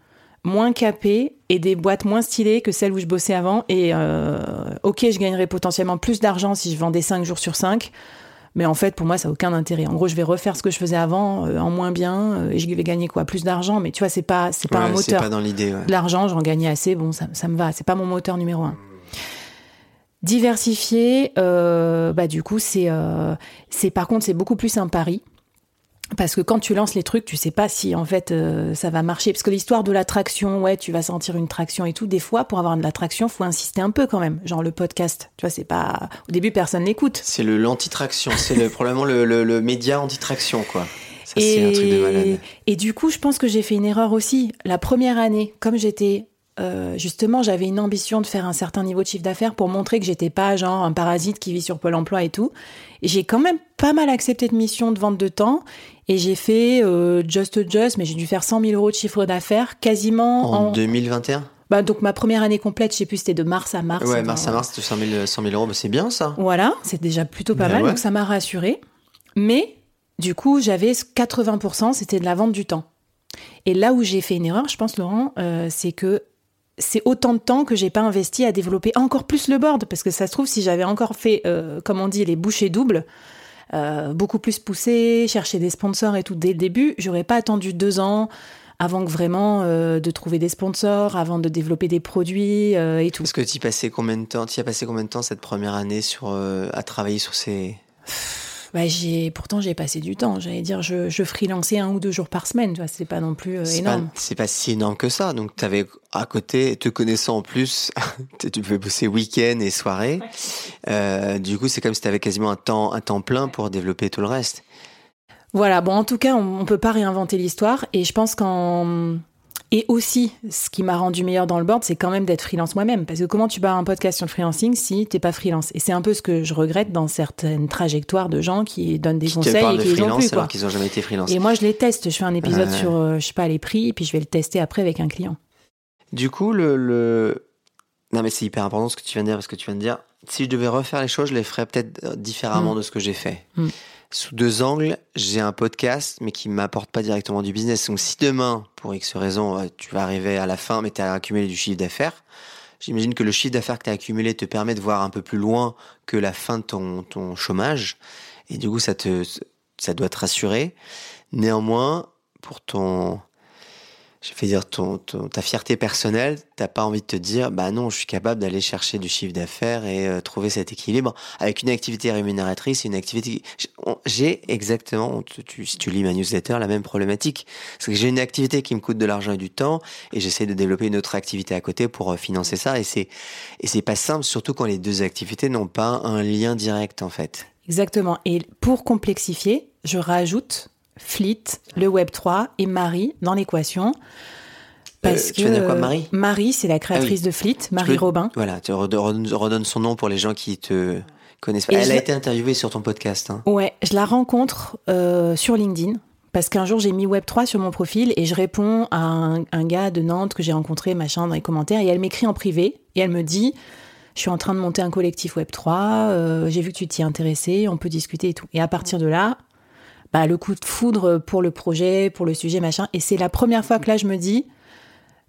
moins capées et des boîtes moins stylées que celles où je bossais avant. Et euh, ok, je gagnerais potentiellement plus d'argent si je vendais 5 jours sur 5. Mais en fait, pour moi, ça n'a aucun intérêt. En gros, je vais refaire ce que je faisais avant euh, en moins bien euh, et je vais gagner quoi? Plus d'argent. Mais tu vois, c'est pas, c'est pas un moteur. C'est pas dans l'idée. Ouais. L'argent, j'en gagnais assez. Bon, ça, ça me va. C'est pas mon moteur numéro un. Diversifier, bah du coup, c'est, c'est par contre, c'est beaucoup plus un pari. Parce que quand tu lances les trucs, tu sais pas si en fait euh, ça va marcher. Parce que l'histoire de l'attraction, ouais, tu vas sentir une traction et tout. Des fois, pour avoir de l'attraction, faut insister un peu quand même. Genre le podcast, tu vois, c'est pas. Au début, personne n'écoute. C'est le l'antitraction, c'est le, [LAUGHS] probablement le, le, le média antitraction, quoi. Ça, c'est un truc de malade. Et du coup, je pense que j'ai fait une erreur aussi. La première année, comme j'étais euh, justement, j'avais une ambition de faire un certain niveau de chiffre d'affaires pour montrer que j'étais pas genre un parasite qui vit sur Pôle Emploi et tout. Et j'ai quand même pas mal accepté de mission de vente de temps et j'ai fait euh, just just, mais j'ai dû faire 100 000 euros de chiffre d'affaires quasiment en, 2021. Bah, donc ma première année complète, je sais plus, c'était de mars à mars. Ouais, mars à mars, c'était 100 000, 100 000 euros, bah, c'est bien ça. Voilà, c'est déjà plutôt pas bah mal, donc ça m'a rassuré. Mais du coup, j'avais 80%, c'était de la vente du temps. Et là où j'ai fait une erreur, je pense, Laurent, euh, c'est que c'est autant de temps que j'ai pas investi à développer encore plus le board. Parce que ça se trouve si j'avais encore fait euh, comme on dit les bouchées doubles euh, beaucoup plus poussé chercher des sponsors et tout dès le début j'aurais pas attendu deux ans avant que vraiment euh, de trouver des sponsors avant de développer des produits et tout. Parce que tu passé combien de temps tu as passé combien de temps cette première année sur à travailler sur ces Bah, j'ai, pourtant, j'ai passé du temps. J'allais dire, je, je freelançais un ou deux jours par semaine. Tu vois, c'est pas non plus euh, C'est énorme. pas, c'est pas si énorme que ça. Donc, tu avais à côté, te connaissant en plus, [LAUGHS] tu pouvais bosser week-end et soirée. Euh, du coup, c'est comme si tu avais quasiment un temps, un temps plein pour développer tout le reste. Voilà. Bon, en tout cas, on, on peut pas réinventer l'histoire. Et je pense qu'en et aussi, ce qui m'a rendu meilleur dans le board, c'est quand même d'être freelance moi-même. Parce que comment tu bats un podcast sur le freelancing si t'es pas freelance? Et c'est un peu ce que je regrette dans certaines trajectoires de gens qui donnent des Qui conseils et qui les ont freelance plus. Quoi. alors qu'ils ont jamais été freelance. Et moi, je les teste. Je fais un épisode sur, euh, je sais pas, les prix, et puis je vais le tester après avec un client. Du coup, le, le... Non, mais c'est hyper important ce que tu viens de dire, parce que tu viens de dire, si je devais refaire les choses, je les ferais peut-être euh, différemment Mm. de ce que j'ai fait. Mm. Sous deux angles, j'ai un podcast, mais qui ne m'apporte pas directement du business. Donc, si demain, pour X raison, euh, tu vas arriver à la fin, mais tu as accumulé du chiffre d'affaires, j'imagine que le chiffre d'affaires que tu as accumulé te permet de voir un peu plus loin que la fin de ton, ton chômage. Et du coup, ça, te, ça doit te rassurer. Néanmoins, pour ton, je vais dire ton, ta fierté personnelle, t'as pas envie de te dire, bah non, je suis capable d'aller chercher du chiffre d'affaires et euh, trouver cet équilibre avec une activité rémunératrice une activité. J'ai- exactement, si tu lis ma newsletter, la même problématique. C'est que j'ai une activité qui me coûte de l'argent et du temps et j'essaie de développer une autre activité à côté pour euh, financer ça et c'est et c'est pas simple, surtout quand les deux activités n'ont pas un lien direct en fait. Exactement. Et pour complexifier, je rajoute Fleet, le Web3 et Marie dans l'équation. Parce Euh, que tu veux dire quoi, euh, Marie? Marie, c'est la créatrice Ah de Fleet, Marie peux- Robin. Voilà, tu redonnes, son nom pour les gens qui te connaissent pas. Et Elle je a été interviewée sur ton podcast. Hein. Ouais, je la rencontre euh, sur LinkedIn. Parce qu'un jour, j'ai mis Web3 sur mon profil et je réponds à un, un gars de Nantes que j'ai rencontré, machin, dans les commentaires. Et elle m'écrit en privé et elle me dit Je suis en train de monter un collectif Web3, euh, j'ai vu que tu t'y intéressais, on peut discuter et tout. Et à partir de là, bah, le coup de foudre pour le projet, pour le sujet, machin. Et c'est la première fois que là, je me dis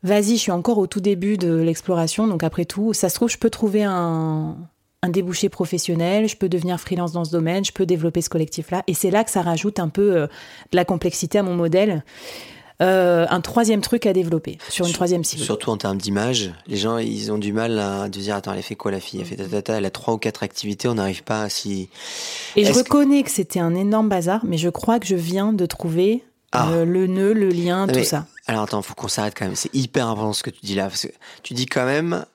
Vas-y, je suis encore au tout début de l'exploration. Donc après tout, ça se trouve, je peux trouver un, un débouché professionnel, je peux devenir freelance dans ce domaine, je peux développer ce collectif-là. Et c'est là que ça rajoute un peu euh, de la complexité à mon modèle. Euh, un troisième truc à développer sur une troisième cible. Surtout en termes d'image, les gens ils ont du mal à dire attends elle a fait quoi la fille? Elle fait tata, elle a trois ou quatre activités, on n'arrive pas à s'y. Et je que- reconnais que c'était un énorme bazar, mais je crois que je viens de trouver Ah. euh, le nœud, le lien, tout ça. Alors attends, faut qu'on s'arrête quand même. C'est hyper important ce que tu dis là. Parce que tu dis quand même,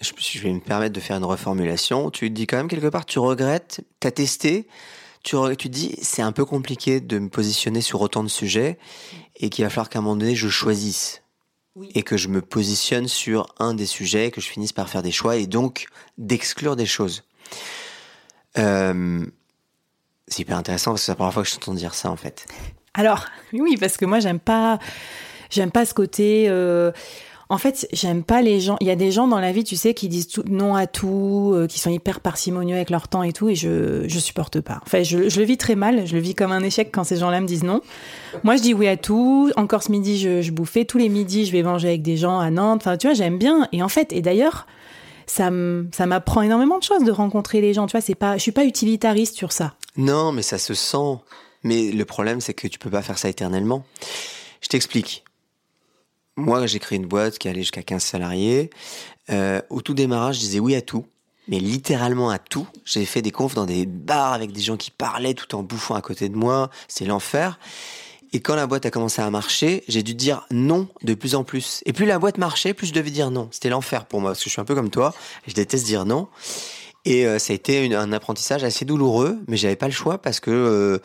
je, je vais me permettre de faire une reformulation. Tu dis quand même quelque part, tu regrettes, t'as testé, tu, tu dis c'est un peu compliqué de me positionner sur autant de sujets et qu'il va falloir qu'à un moment donné je choisisse. Oui. Et que je me positionne sur un des sujets, que je finisse par faire des choix et donc d'exclure des choses. Euh, c'est hyper intéressant parce que c'est la première fois que je t'entends dire ça en fait. Alors, oui, parce que moi, j'aime pas, j'aime pas ce côté. euh, en fait, j'aime pas les gens. Il y a des gens dans la vie, tu sais, qui disent non à tout, euh, qui sont hyper parcimonieux avec leur temps et tout, et je, je supporte pas. Enfin, je, je le vis très mal. Je le vis comme un échec quand ces gens-là me disent non. Moi, je dis oui à tout. Encore ce midi, je, je bouffais. Tous les midis, je vais manger avec des gens à Nantes. Enfin, tu vois, j'aime bien. Et en fait, et d'ailleurs, ça m'apprend énormément de choses de rencontrer les gens. Tu vois, c'est pas, je suis pas utilitariste sur ça. Non, mais ça se sent. Mais le problème, c'est que tu peux pas faire ça éternellement. Je t'explique. Moi, j'ai créé une boîte qui allait jusqu'à 15 salariés. Euh, au tout démarrage, je disais oui à tout. Mais littéralement à tout. J'ai fait des confs dans des bars avec des gens qui parlaient tout en bouffant à côté de moi. C'est l'enfer. Et quand la boîte a commencé à marcher, j'ai dû dire non de plus en plus. Et plus la boîte marchait, plus je devais dire non. C'était l'enfer pour moi, parce que je suis un peu comme toi. Je déteste dire non. Et euh, ça a été une- un apprentissage assez douloureux, mais j'avais pas le choix parce que euh,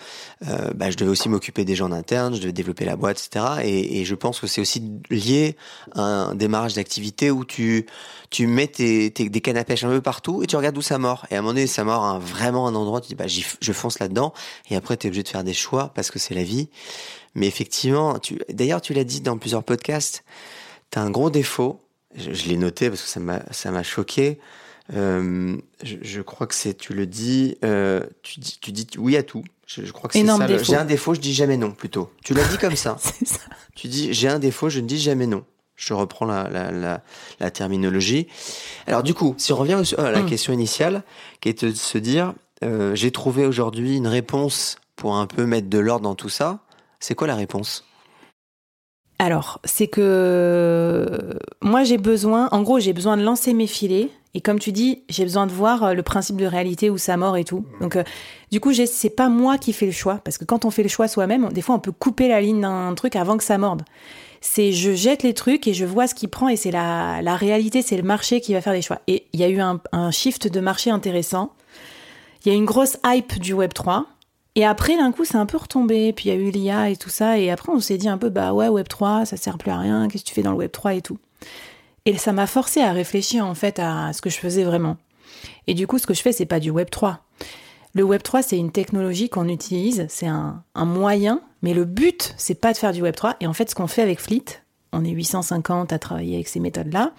euh, bah, je devais aussi m'occuper des gens en interne, je devais développer la boîte, etc. Et, et je pense que c'est aussi lié à un démarrage d'activité où tu tu mets tes, tes- des cannes à pêche un peu partout et tu regardes où ça mord. Et à un moment donné, ça mord vraiment un endroit, tu dis bah je fonce là-dedans. Et après, tu es obligé de faire des choix parce que c'est la vie. Mais effectivement, tu, d'ailleurs, tu l'as dit dans plusieurs podcasts, tu as un gros défaut. Je, je l'ai noté parce que ça m'a ça m'a choqué. Euh, je, je crois que c'est, tu le dis, euh, tu dis, tu dis oui à tout. Je, je crois que c'est ça. le-. J'ai un défaut, je dis jamais non plutôt. Tu l'as dit comme [LAUGHS] ça. C'est ça. Tu dis j'ai un défaut, je ne dis jamais non. Je reprends la, la, la, la terminologie. Alors du coup, si on revient au- à la Mm. question initiale, qui est de se dire, euh, j'ai trouvé aujourd'hui une réponse pour un peu mettre de l'ordre dans tout ça. C'est quoi la réponse? Alors, c'est que moi j'ai besoin, en gros, j'ai besoin de lancer mes filets Et comme tu dis, j'ai besoin de voir euh, le principe de réalité où ça mord et tout. Donc, euh, du coup, c'est pas moi qui fais le choix. Parce que quand on fait le choix soi-même, des fois, on peut couper la ligne d'un truc avant que ça morde. C'est je jette les trucs et je vois ce qui prend et c'est la, la réalité, c'est le marché qui va faire des choix. Et il y a eu un, un shift de marché intéressant. Il y a une grosse hype du Web 3. Et après, d'un coup, c'est un peu retombé. Puis il y a eu l'IA et tout ça. Et après, on s'est dit un peu, bah ouais, Web 3, ça sert plus à rien. Qu'est-ce que tu fais dans le Web 3 et tout? Et ça m'a forcé à réfléchir en fait à ce que je faisais vraiment. Et du coup, ce que je fais, c'est pas du Web 3. Le Web 3, c'est une technologie qu'on utilise, c'est un, moyen, mais le but, c'est pas de faire du Web 3. Et en fait, ce qu'on fait avec Fleet, on est 850 à travailler avec ces méthodes-là,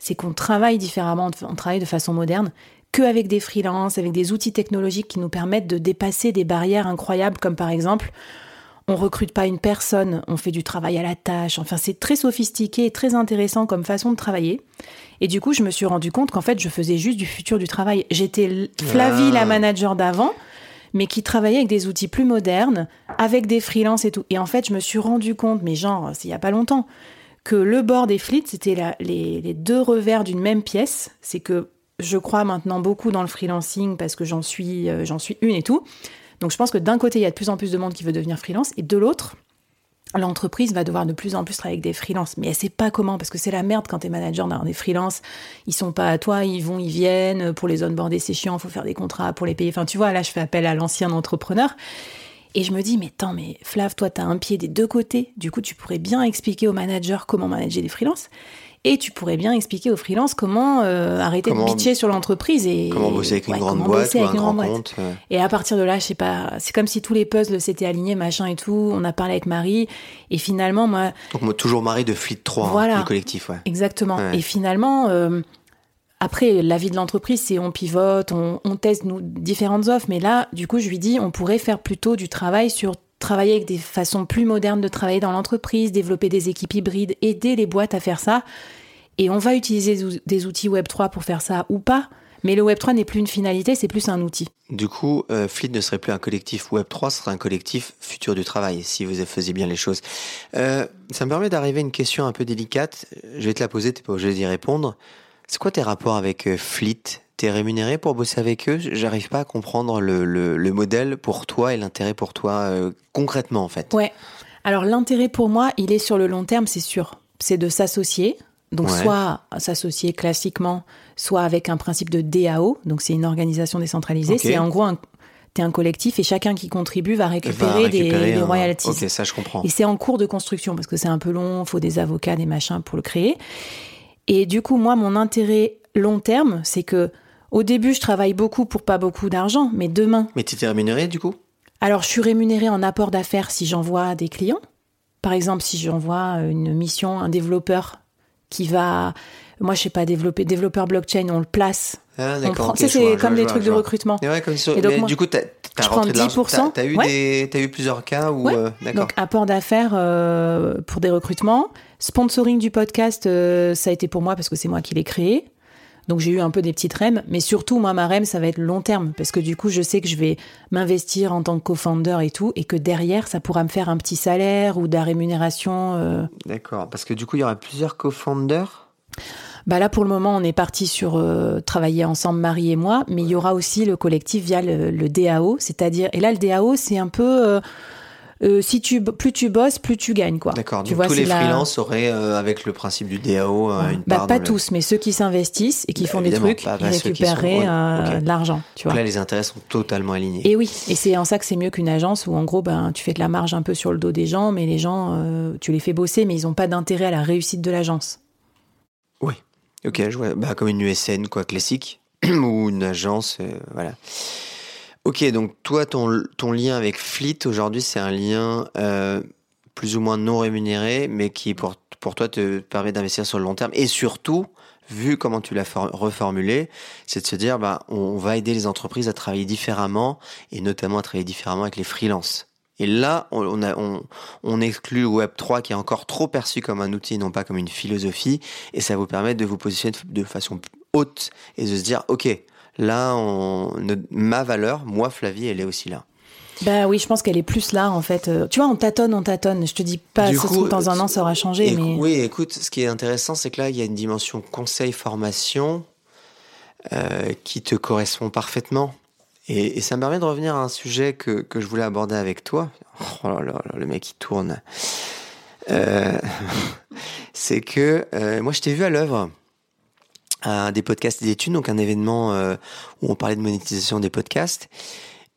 c'est qu'on travaille différemment, on travaille de façon moderne, qu'avec des freelances, avec des outils technologiques qui nous permettent de dépasser des barrières incroyables, comme par exemple, on recrute pas une personne, on fait du travail à la tâche. Enfin, c'est très sophistiqué et très intéressant comme façon de travailler. Et du coup, je me suis rendu compte qu'en fait, je faisais juste du futur du travail. J'étais Flavie, Ah. la manager d'avant, mais qui travaillait avec des outils plus modernes, avec des freelances et tout. Et en fait, je me suis rendu compte, mais genre, c'est il y a pas longtemps, que le bord des flits, c'était les, les deux revers d'une même pièce. C'est que je crois maintenant beaucoup dans le freelancing parce que j'en suis, euh, j'en suis une et tout. Donc je pense que d'un côté, il y a de plus en plus de monde qui veut devenir freelance, et de l'autre, l'entreprise va devoir de plus en plus travailler avec des freelances. Mais elle sait pas comment, parce que c'est la merde quand t'es manager d'avoir des freelances. Ils sont pas à toi, ils vont, ils viennent. Pour les onboarder, c'est chiant, faut faire des contrats pour les payer. Enfin, tu vois, là, je fais appel à l'ancien entrepreneur. Et je me dis, mais attends, mais Flav, toi, t'as un pied des deux côtés. Du coup, tu pourrais bien expliquer aux managers comment manager des freelances. Et tu pourrais bien expliquer aux freelances comment euh, arrêter Comment- de bitcher sur l'entreprise et Comment bosser avec une ouais, grande boîte ou un grand compte Et à partir de là, je sais pas, c'est comme si tous les puzzles s'étaient alignés, machin et tout. On a parlé avec Marie. Et finalement, moi, Donc, moi, toujours mari de Fleet 3, hein, Voilà. du collectif, ouais. Exactement. Ouais. Et finalement, euh, après, la vie de l'entreprise, c'est on pivote, on, on teste nous, différentes offres. Mais là, du coup, je lui dis, on pourrait faire plutôt du travail sur travailler avec des façons plus modernes de travailler dans l'entreprise, développer des équipes hybrides, aider les boîtes à faire ça. Et on va utiliser des ou- des outils Web3 pour faire ça ou pas. Mais le Web3 n'est plus une finalité, c'est plus un outil. Du coup, euh, Fleet ne serait plus un collectif Web3, ce serait un collectif futur du travail, si vous faisiez bien les choses. Euh, ça me permet d'arriver à une question un peu délicate. Je vais te la poser, t'es pas obligé d'y répondre. C'est quoi tes rapports avec euh, Fleet? T'es rémunéré pour bosser avec eux? J'arrive pas à comprendre le, le- le modèle pour toi et l'intérêt pour toi euh, concrètement, en fait. Ouais. Alors l'intérêt pour moi, il est sur le long terme, c'est sûr. C'est de s'associer. Donc Ouais. soit s'associer classiquement, soit avec un principe de DAO. Donc c'est une organisation décentralisée. C'est en gros, un, t'es un collectif et chacun qui contribue va Va récupérer, des, des royalties. Ok, ça je comprends. Et c'est en cours de construction parce que c'est un peu long, faut des avocats, des machins pour le créer. Et du coup, moi, mon intérêt long terme, c'est que au début, je travaille beaucoup pour pas beaucoup d'argent, mais demain, Mais t'étais rémunéré du coup? Alors, je suis rémunérée en apport d'affaires si j'envoie des clients. Par exemple, si j'envoie une mission, un développeur qui va, moi, je sais pas, développer, développeur blockchain, on le place. Ah On d'accord. prend- ok, ça, je c'est comme des trucs vois, de recrutement. Et ouais, comme ça. Et donc, mais moi, du coup, as je prends rentré de l'argent. 10%, T'as t'as eu, ouais. des- t'as eu plusieurs cas où. Ouais. euh, d'accord. Donc, apport d'affaires euh, pour des recrutements. Sponsoring du podcast, euh, ça a été pour moi parce que c'est moi qui l'ai créé. Donc, j'ai eu un peu des petites REM. Mais surtout, moi, ma REM, ça va être long terme. Parce que du coup, je sais que je vais m'investir en tant que co-founder et tout. Et que derrière, ça pourra me faire un petit salaire ou de la rémunération. euh, D'accord. Parce que du coup, il y aura plusieurs co-founders? Bah là, pour le moment, on est parti sur euh, travailler ensemble, Marie et moi, mais il y aura aussi le collectif via le, le DAO, c'est-à-dire, et là, le DAO, c'est un peu, euh, si tu, plus tu bosses, plus tu gagnes, quoi. D'accord. Tu Donc vois, tous les la- freelances auraient, euh, avec le principe du DAO, euh, une Bah, part pas le- tous, mais ceux qui s'investissent et qui Bah, font des trucs, pas- ils sont- ok. de l'argent, tu Donc vois. là, les intérêts sont totalement alignés. Et oui, et c'est en ça que c'est mieux qu'une agence où en gros, ben, tu fais de la marge un peu sur le dos des gens, mais les gens, tu les fais bosser, mais ils n'ont pas d'intérêt à la réussite de l'agence. Ok, je vois. Bah, comme une USN, quoi, classique. [CLEARS THROAT] ou une agence, voilà. Ok, donc toi, ton, lien avec Fleet aujourd'hui, c'est un lien euh, plus ou moins non rémunéré, mais qui pour, pour toi te permet d'investir sur le long terme. Et surtout, vu comment tu l'as for- reformulé, c'est de se dire, bah, on va aider les entreprises à travailler différemment, et notamment à travailler différemment avec les freelances. Et là, on, on, exclut le Web3 qui est encore trop perçu comme un outil, non pas comme une philosophie, et ça vous permet de vous positionner de façon haute et de se dire, ok, là, on, ma valeur, moi Flavie, elle est aussi là. Bah oui, je pense qu'elle est plus là, en fait. Euh, Tu vois, on tâtonne, on tâtonne. Je te dis pas, Du se coup, dans un an, ça aura changé, mais... Oui, écoute, ce qui est intéressant, c'est que là, il y a une dimension conseil-formation qui te correspond parfaitement. Et, ça me permet de revenir à un sujet que, que je voulais aborder avec toi. Oh là là, le mec qui tourne. Euh, [LAUGHS] c'est que euh, moi je t'ai vu à l'œuvre des podcasts d'études, donc un événement euh, où on parlait de monétisation des podcasts.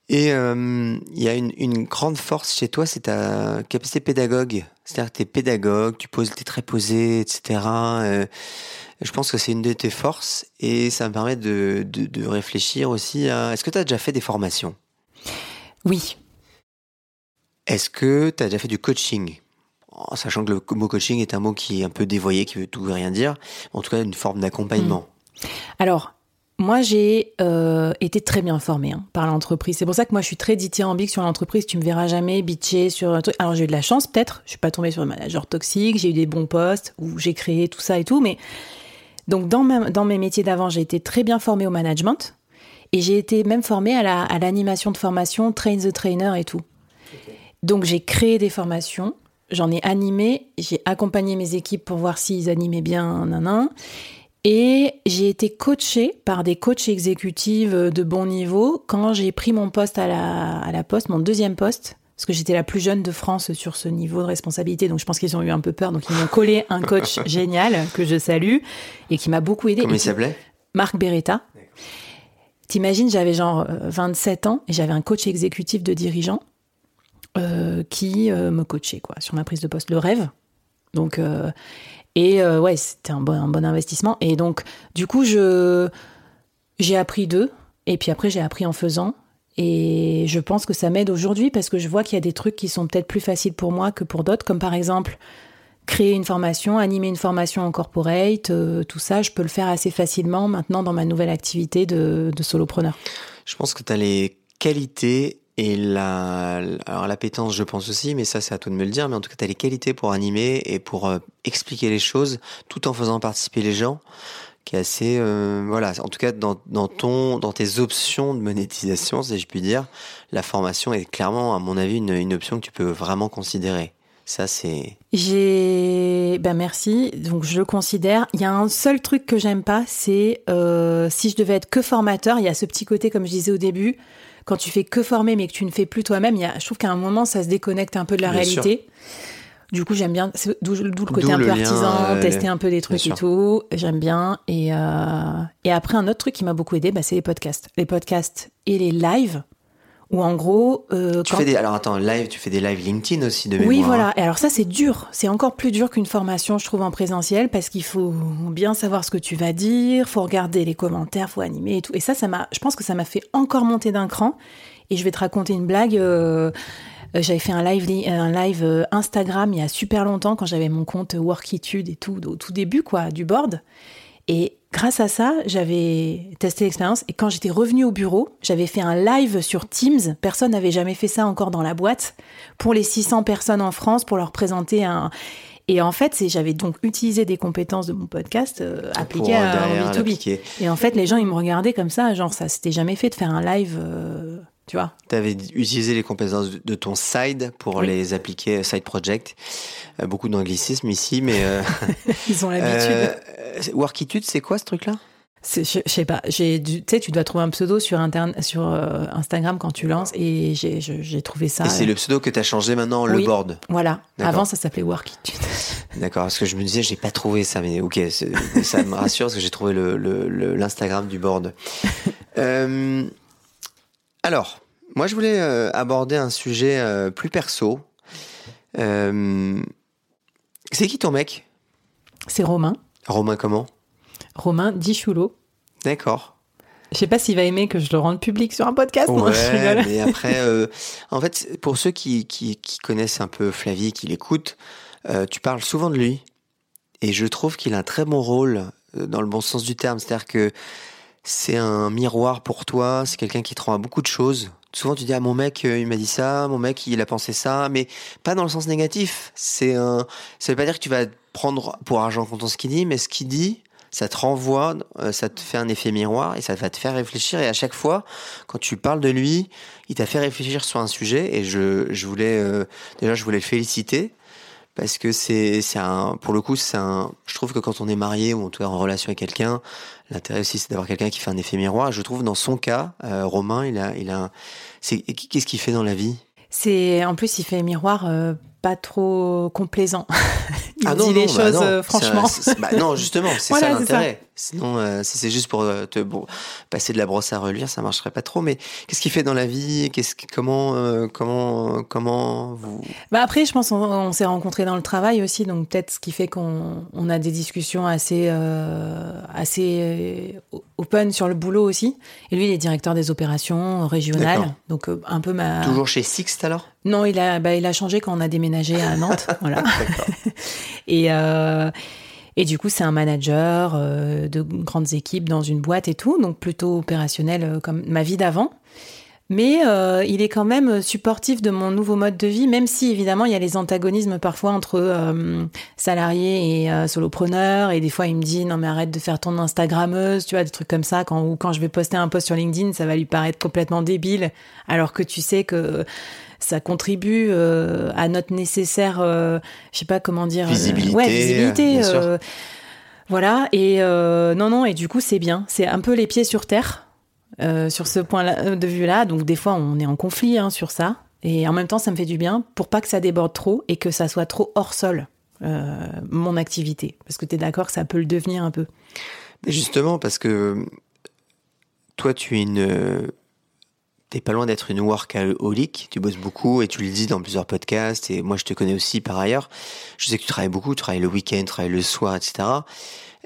Et il y a une, une, grande force chez toi, c'est ta capacité pédagogue. C'est-à-dire que tu es pédagogue, tu poses, es très posé, etc. je pense que c'est une de tes forces et ça me permet de, de, de réfléchir aussi à... Est-ce que tu as déjà fait des formations? Oui. Est-ce que tu as déjà fait du coaching? Sachant que le mot coaching est un mot qui est un peu dévoyé, qui veut tout et rien dire, en tout cas une forme d'accompagnement. Hmm. Alors, moi, j'ai euh, été très bien formée hein, par l'entreprise. C'est pour ça que moi, je suis très dithyrambique sur l'entreprise. Tu me verras jamais bitcher sur un truc. Alors, j'ai eu de la chance, peut-être. Je suis pas tombée sur un manager toxique. J'ai eu des bons postes où j'ai créé tout ça et tout. Mais donc, dans, dans mes métiers d'avant, j'ai été très bien formée au management. Et j'ai été même formée à l'animation de formation, train the trainer et tout. Donc, j'ai créé des formations j'en ai animé, j'ai accompagné mes équipes pour voir s'ils animaient bien, nan, Et j'ai été coachée par des coachs exécutifs de bon niveau quand j'ai pris mon poste à la, à la poste, mon deuxième poste, parce que j'étais la plus jeune de France sur ce niveau de responsabilité. Donc je pense qu'ils ont eu un peu peur. Donc ils m'ont collé un coach [LAUGHS] génial que je salue et qui m'a beaucoup aidé. Comment il s'appelait? Marc Beretta. T'imagines, j'avais genre 27 euh, ans et j'avais un coach exécutif de dirigeant euh, qui euh, me coachait quoi, sur ma prise de poste. Le rêve. Donc, euh, et ouais, c'était un bon, un bon investissement. Et donc, du coup, je, j'ai appris d'eux. Et puis après, j'ai appris en faisant. Et je pense que ça m'aide aujourd'hui parce que je vois qu'il y a des trucs qui sont peut-être plus faciles pour moi que pour d'autres, comme par exemple créer une formation, animer une formation en corporate, tout ça, je peux le faire assez facilement maintenant dans ma nouvelle activité de, de solopreneur. Je pense que tu as les qualités et la, alors l'appétence, je pense aussi, mais ça c'est à toi de me le dire. Mais en tout cas, tu as les qualités pour animer et pour euh, expliquer les choses, tout en faisant participer les gens, qui est assez, euh, voilà. En tout cas, dans, dans ton, dans tes options de monétisation, si je puis dire, la formation est clairement, à mon avis, une, une option que tu peux vraiment considérer. Ça, c'est. J'ai. Ben merci. Donc, je le considère. Il y a un seul truc que j'aime pas, c'est euh, si je devais être que formateur, il y a ce petit côté, comme je disais au début, quand tu fais que former mais que tu ne fais plus toi-même, je trouve qu'à un moment, ça se déconnecte un peu de la réalité. Du coup, j'aime bien, d'où le côté un peu artisan, euh, tester un peu des trucs et tout. J'aime bien. Et, euh, et après, un autre truc qui m'a beaucoup aidé, bah, c'est les podcasts. Les podcasts et les lives. Ou en gros, euh, tu fais des alors attends live, tu fais des lives LinkedIn aussi de mémoire. Oui voilà. Et alors ça c'est dur, c'est encore plus dur qu'une formation je trouve en présentiel parce qu'il faut bien savoir ce que tu vas dire, faut regarder les commentaires, faut animer et tout. Et ça ça m'a, je pense que ça m'a fait encore monter d'un cran. Et je vais te raconter une blague. Euh, euh j'avais fait un live, un live Instagram il y a super longtemps quand j'avais mon compte Workitude et tout au tout début quoi du board. Et grâce à ça, j'avais testé l'expérience et quand j'étais revenue au bureau, j'avais fait un live sur Teams. Personne n'avait jamais fait ça encore dans la boîte pour les 600 personnes en France pour leur présenter un. Et en fait, j'avais donc utilisé des compétences de mon podcast euh, appliquées à B2B. Et en fait, les gens, ils me regardaient comme ça, genre ça s'était jamais fait de faire un live. Euh, tu vois Tu avais utilisé les compétences de ton side pour les appliquer side project. Euh, beaucoup d'anglicisme ici, mais [LAUGHS] ils ont l'habitude. Workitude, c'est quoi ce truc-là? Je, je, sais pas, tu sais, tu dois trouver un pseudo sur, sur euh, Instagram quand tu lances et j'ai trouvé ça. Et c'est le pseudo que tu as changé maintenant, le board. Voilà. Avant, ça s'appelait Workitude. [LAUGHS] D'accord, parce que je me disais, j'ai pas trouvé ça, mais ok, ça me rassure parce que j'ai trouvé l'Instagram le, du board. [LAUGHS] Euh, alors, moi, je voulais euh, aborder un sujet plus perso. c'est qui ton mec? C'est Romain. Romain comment? Romain Dichoulot. D'accord. Je sais pas s'il va aimer que je le rende public sur un podcast. Ouais, mais après, [LAUGHS] euh, en fait, pour ceux qui, qui, connaissent un peu Flavie, qui l'écoutent, euh, tu parles souvent de lui. Et je trouve qu'il a un très bon rôle, euh, dans le bon sens du terme. C'est-à-dire que c'est un miroir pour toi, c'est quelqu'un qui te rend à beaucoup de choses. Souvent, tu dis, ah, mon mec, il m'a dit ça, mon mec, il a pensé ça, mais pas dans le sens négatif. C'est un, ça veut pas dire que tu vas prendre pour argent comptant ce qu'il dit, mais ce qu'il dit, ça te renvoie, euh, ça te fait un effet miroir et ça va te faire réfléchir. Et à chaque fois, quand tu parles de lui, il t'a fait réfléchir sur un sujet. Et je, je voulais, euh, déjà, je voulais le féliciter parce que c'est c'est un pour le coup c'est un je trouve que quand on est marié ou en tout cas en relation avec quelqu'un l'intérêt aussi c'est d'avoir quelqu'un qui fait un effet miroir. Je trouve dans son cas euh, Romain il a il a qu'est-ce qu'il fait dans la vie? C'est en plus il fait miroir euh, pas trop complaisant. [LAUGHS] il ah dit les bah choses euh, franchement. bah non, justement, [LAUGHS] c'est ça l'intérêt. Sinon, euh, si c'est juste pour euh, te bon, passer de la brosse à relire, ça marcherait pas trop. Mais qu'est-ce qu'il fait dans la vie? Qu'est-ce comment comment comment vous Bah après, je pense on, s'est rencontrés dans le travail aussi, donc peut-être ce qui fait qu'on on a des discussions assez assez open sur le boulot aussi. Et lui, il est directeur des opérations régionales, donc un peu ma. Toujours chez Sixt alors? Non, il a bah, il a changé quand on a déménagé à Nantes. [LAUGHS] voilà. [LAUGHS] et, euh, et du coup, c'est un manager euh, de grandes équipes dans une boîte et tout, donc plutôt opérationnel euh, comme ma vie d'avant. Mais il est quand même supportif de mon nouveau mode de vie, même si évidemment il y a les antagonismes parfois entre salariés et solopreneurs. Et des fois il me dit non mais arrête de faire ton Instagrammeuse, tu vois des trucs comme ça. Quand ou quand je vais poster un post sur LinkedIn, ça va lui paraître complètement débile, alors que tu sais que ça contribue euh, à notre nécessaire, euh, je sais pas comment dire, euh, visibilité. ouais, visibilité. voilà. Et non, non. Et du coup, c'est bien. C'est un peu les pieds sur terre sur ce point de vue-là. Donc des fois, on est en conflit hein, sur ça. Et en même temps, ça me fait du bien pour pas que ça déborde trop et que ça soit trop hors sol. mon activité parce que tu es d'accord ça peut le devenir un peu justement parce que toi tu es une T'es pas loin d'être une workaholic, tu bosses beaucoup et tu le dis dans plusieurs podcasts et moi je te connais aussi par ailleurs. Je sais que tu travailles beaucoup, tu travailles le week-end, tu travailles le soir, etc.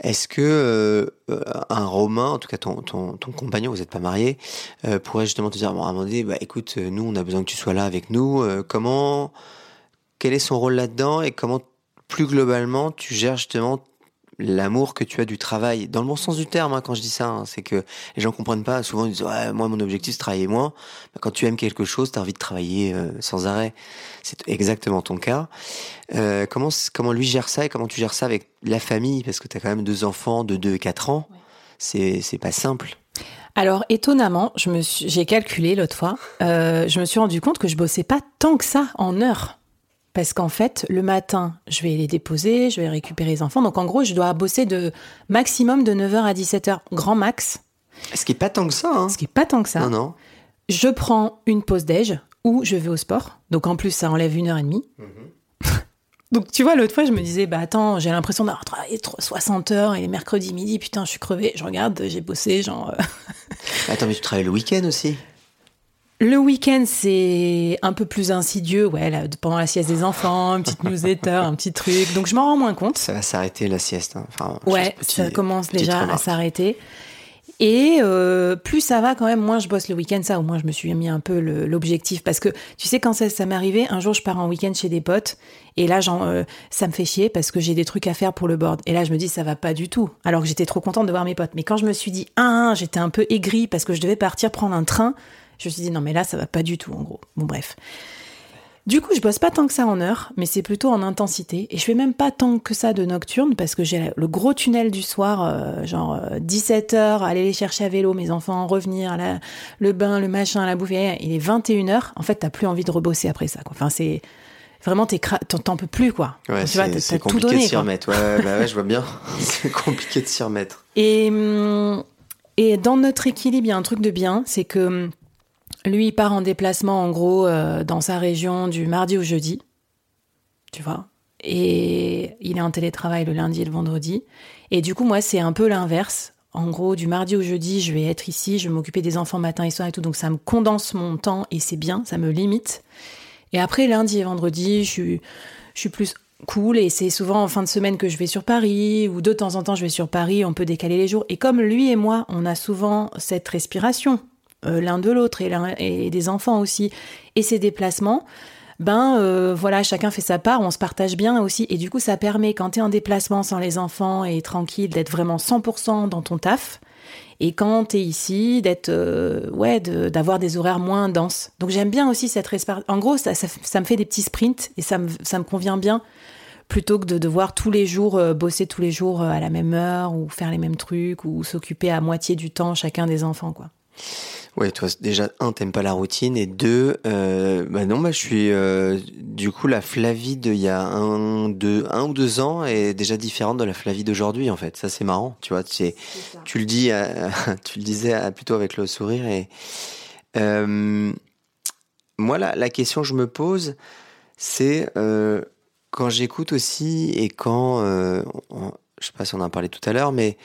Est-ce que euh, un Romain, en tout cas ton, ton, ton compagnon, vous n'êtes pas marié, euh, pourrait justement te dire, bon, à un moment donné, bah, écoute, nous on a besoin que tu sois là avec nous, euh, comment, quel est son rôle là-dedans et comment plus globalement tu gères justement l'amour que tu as du travail, dans le bon sens du terme, hein, quand je dis ça, hein, c'est que les gens comprennent pas. Souvent, ils disent ouais, moi mon objectif c'est travailler moins. Bah, quand tu aimes quelque chose, tu as envie de travailler euh, sans arrêt. C'est exactement ton cas. Euh, comment comment lui gère ça et comment tu gères ça avec la famille? Parce que tu as quand même deux enfants de 2 et 4 ans. C'est c'est pas simple. Alors étonnamment, je me j'ai calculé l'autre fois, euh, je me suis rendu compte que je bossais pas tant que ça en heures. Parce qu'en fait, le matin, je vais les déposer, je vais récupérer les enfants. Donc en gros, je dois bosser de maximum de 9h à 17h, grand max. Ce qui n'est pas tant que ça. Hein. Ce qui n'est pas tant que ça. Non, non. Je prends une pause déj ou je vais au sport. Donc en plus, ça enlève une heure et demie. Mhm. [LAUGHS] Donc tu vois, l'autre fois, je me disais, bah attends, j'ai l'impression d'avoir travaillé 60 heures et mercredi midi, putain, je suis crevée. Je regarde, j'ai bossé, genre. Euh. attends, mais tu travailles le week-end aussi le week-end, c'est un peu plus insidieux, ouais, pendant la sieste des enfants, une petite newsletter, un petit truc. Donc je m'en rends moins compte. Ça va s'arrêter la sieste. Hein. Enfin, ouais, ça commence déjà à s'arrêter. Et euh, plus ça va quand même, moins je bosse le week-end, ça au moins je me suis mis un peu l'objectif. Parce que tu sais, quand ça, ça m'est arrivé, un jour je pars en week-end chez des potes, et là genre, euh, ça me fait chier parce que j'ai des trucs à faire pour le board. Et là je me dis, ça va pas du tout. Alors que j'étais trop contente de voir mes potes. Mais quand je me suis dit, ah, j'étais un peu aigrie parce que je devais partir prendre un train, je me suis dit non mais là ça va pas du tout en gros. Bon bref. Du coup, je bosse pas tant que ça en heure, mais c'est plutôt en intensité. Et je fais même pas tant que ça de nocturne parce que j'ai le gros tunnel du soir, euh, genre 17h, euh, aller les chercher à vélo, mes enfants, revenir, le bain, le machin, la bouffe. Il est 21h. En fait, t'as plus envie de rebosser après ça. Quoi. Enfin, c'est vraiment, t'en peux plus, quoi. Ouais, c'est compliqué de s'y remettre. Ouais, bah ouais, je vois bien. [LAUGHS] c'est compliqué de s'y remettre. Et, hum, et dans notre équilibre, il y a un truc de bien, c'est que hum, lui, il part en déplacement, en gros, euh, dans sa région du mardi au jeudi. Tu vois Et il est en télétravail le lundi et le vendredi. Et du coup, moi, c'est un peu l'inverse. En gros, du mardi au jeudi, je vais être ici, je vais m'occuper des enfants matin et soir et tout. Donc, ça me condense mon temps et c'est bien, ça me limite. Et après, lundi et vendredi, je suis, je suis plus cool et c'est souvent en fin de semaine que je vais sur Paris ou de temps en temps je vais sur Paris, on peut décaler les jours. Et comme lui et moi, on a souvent cette respiration l'un de l'autre et, et, des enfants aussi, et ses déplacements, ben euh, voilà, chacun fait sa part, on se partage bien aussi, et du coup ça permet quand tu es en déplacement sans les enfants et tranquille d'être vraiment 100% dans ton taf, et quand tu es ici d'être euh, ouais d'avoir des horaires moins denses. Donc j'aime bien aussi cette. En gros, ça, ça, me fait des petits sprints et ça me, ça me convient bien plutôt que de devoir tous les jours bosser tous les jours à la même heure ou faire les mêmes trucs ou s'occuper à moitié du temps chacun des enfants quoi. Ouais, toi, déjà, un, t'aimes pas la routine, et deux, euh, bah non, bah, je suis, euh, du coup, la Flavie d'il y a un, deux, un ou deux ans est déjà différente de la Flavie d'aujourd'hui, en fait. Ça, c'est marrant, tu vois. Tu, tu le dis, [LAUGHS] tu le disais plutôt avec le sourire, et euh, moi, la, la, question que je me pose, c'est euh, quand j'écoute aussi et quand, euh, on, je sais pas si on en a parlé tout à l'heure, mais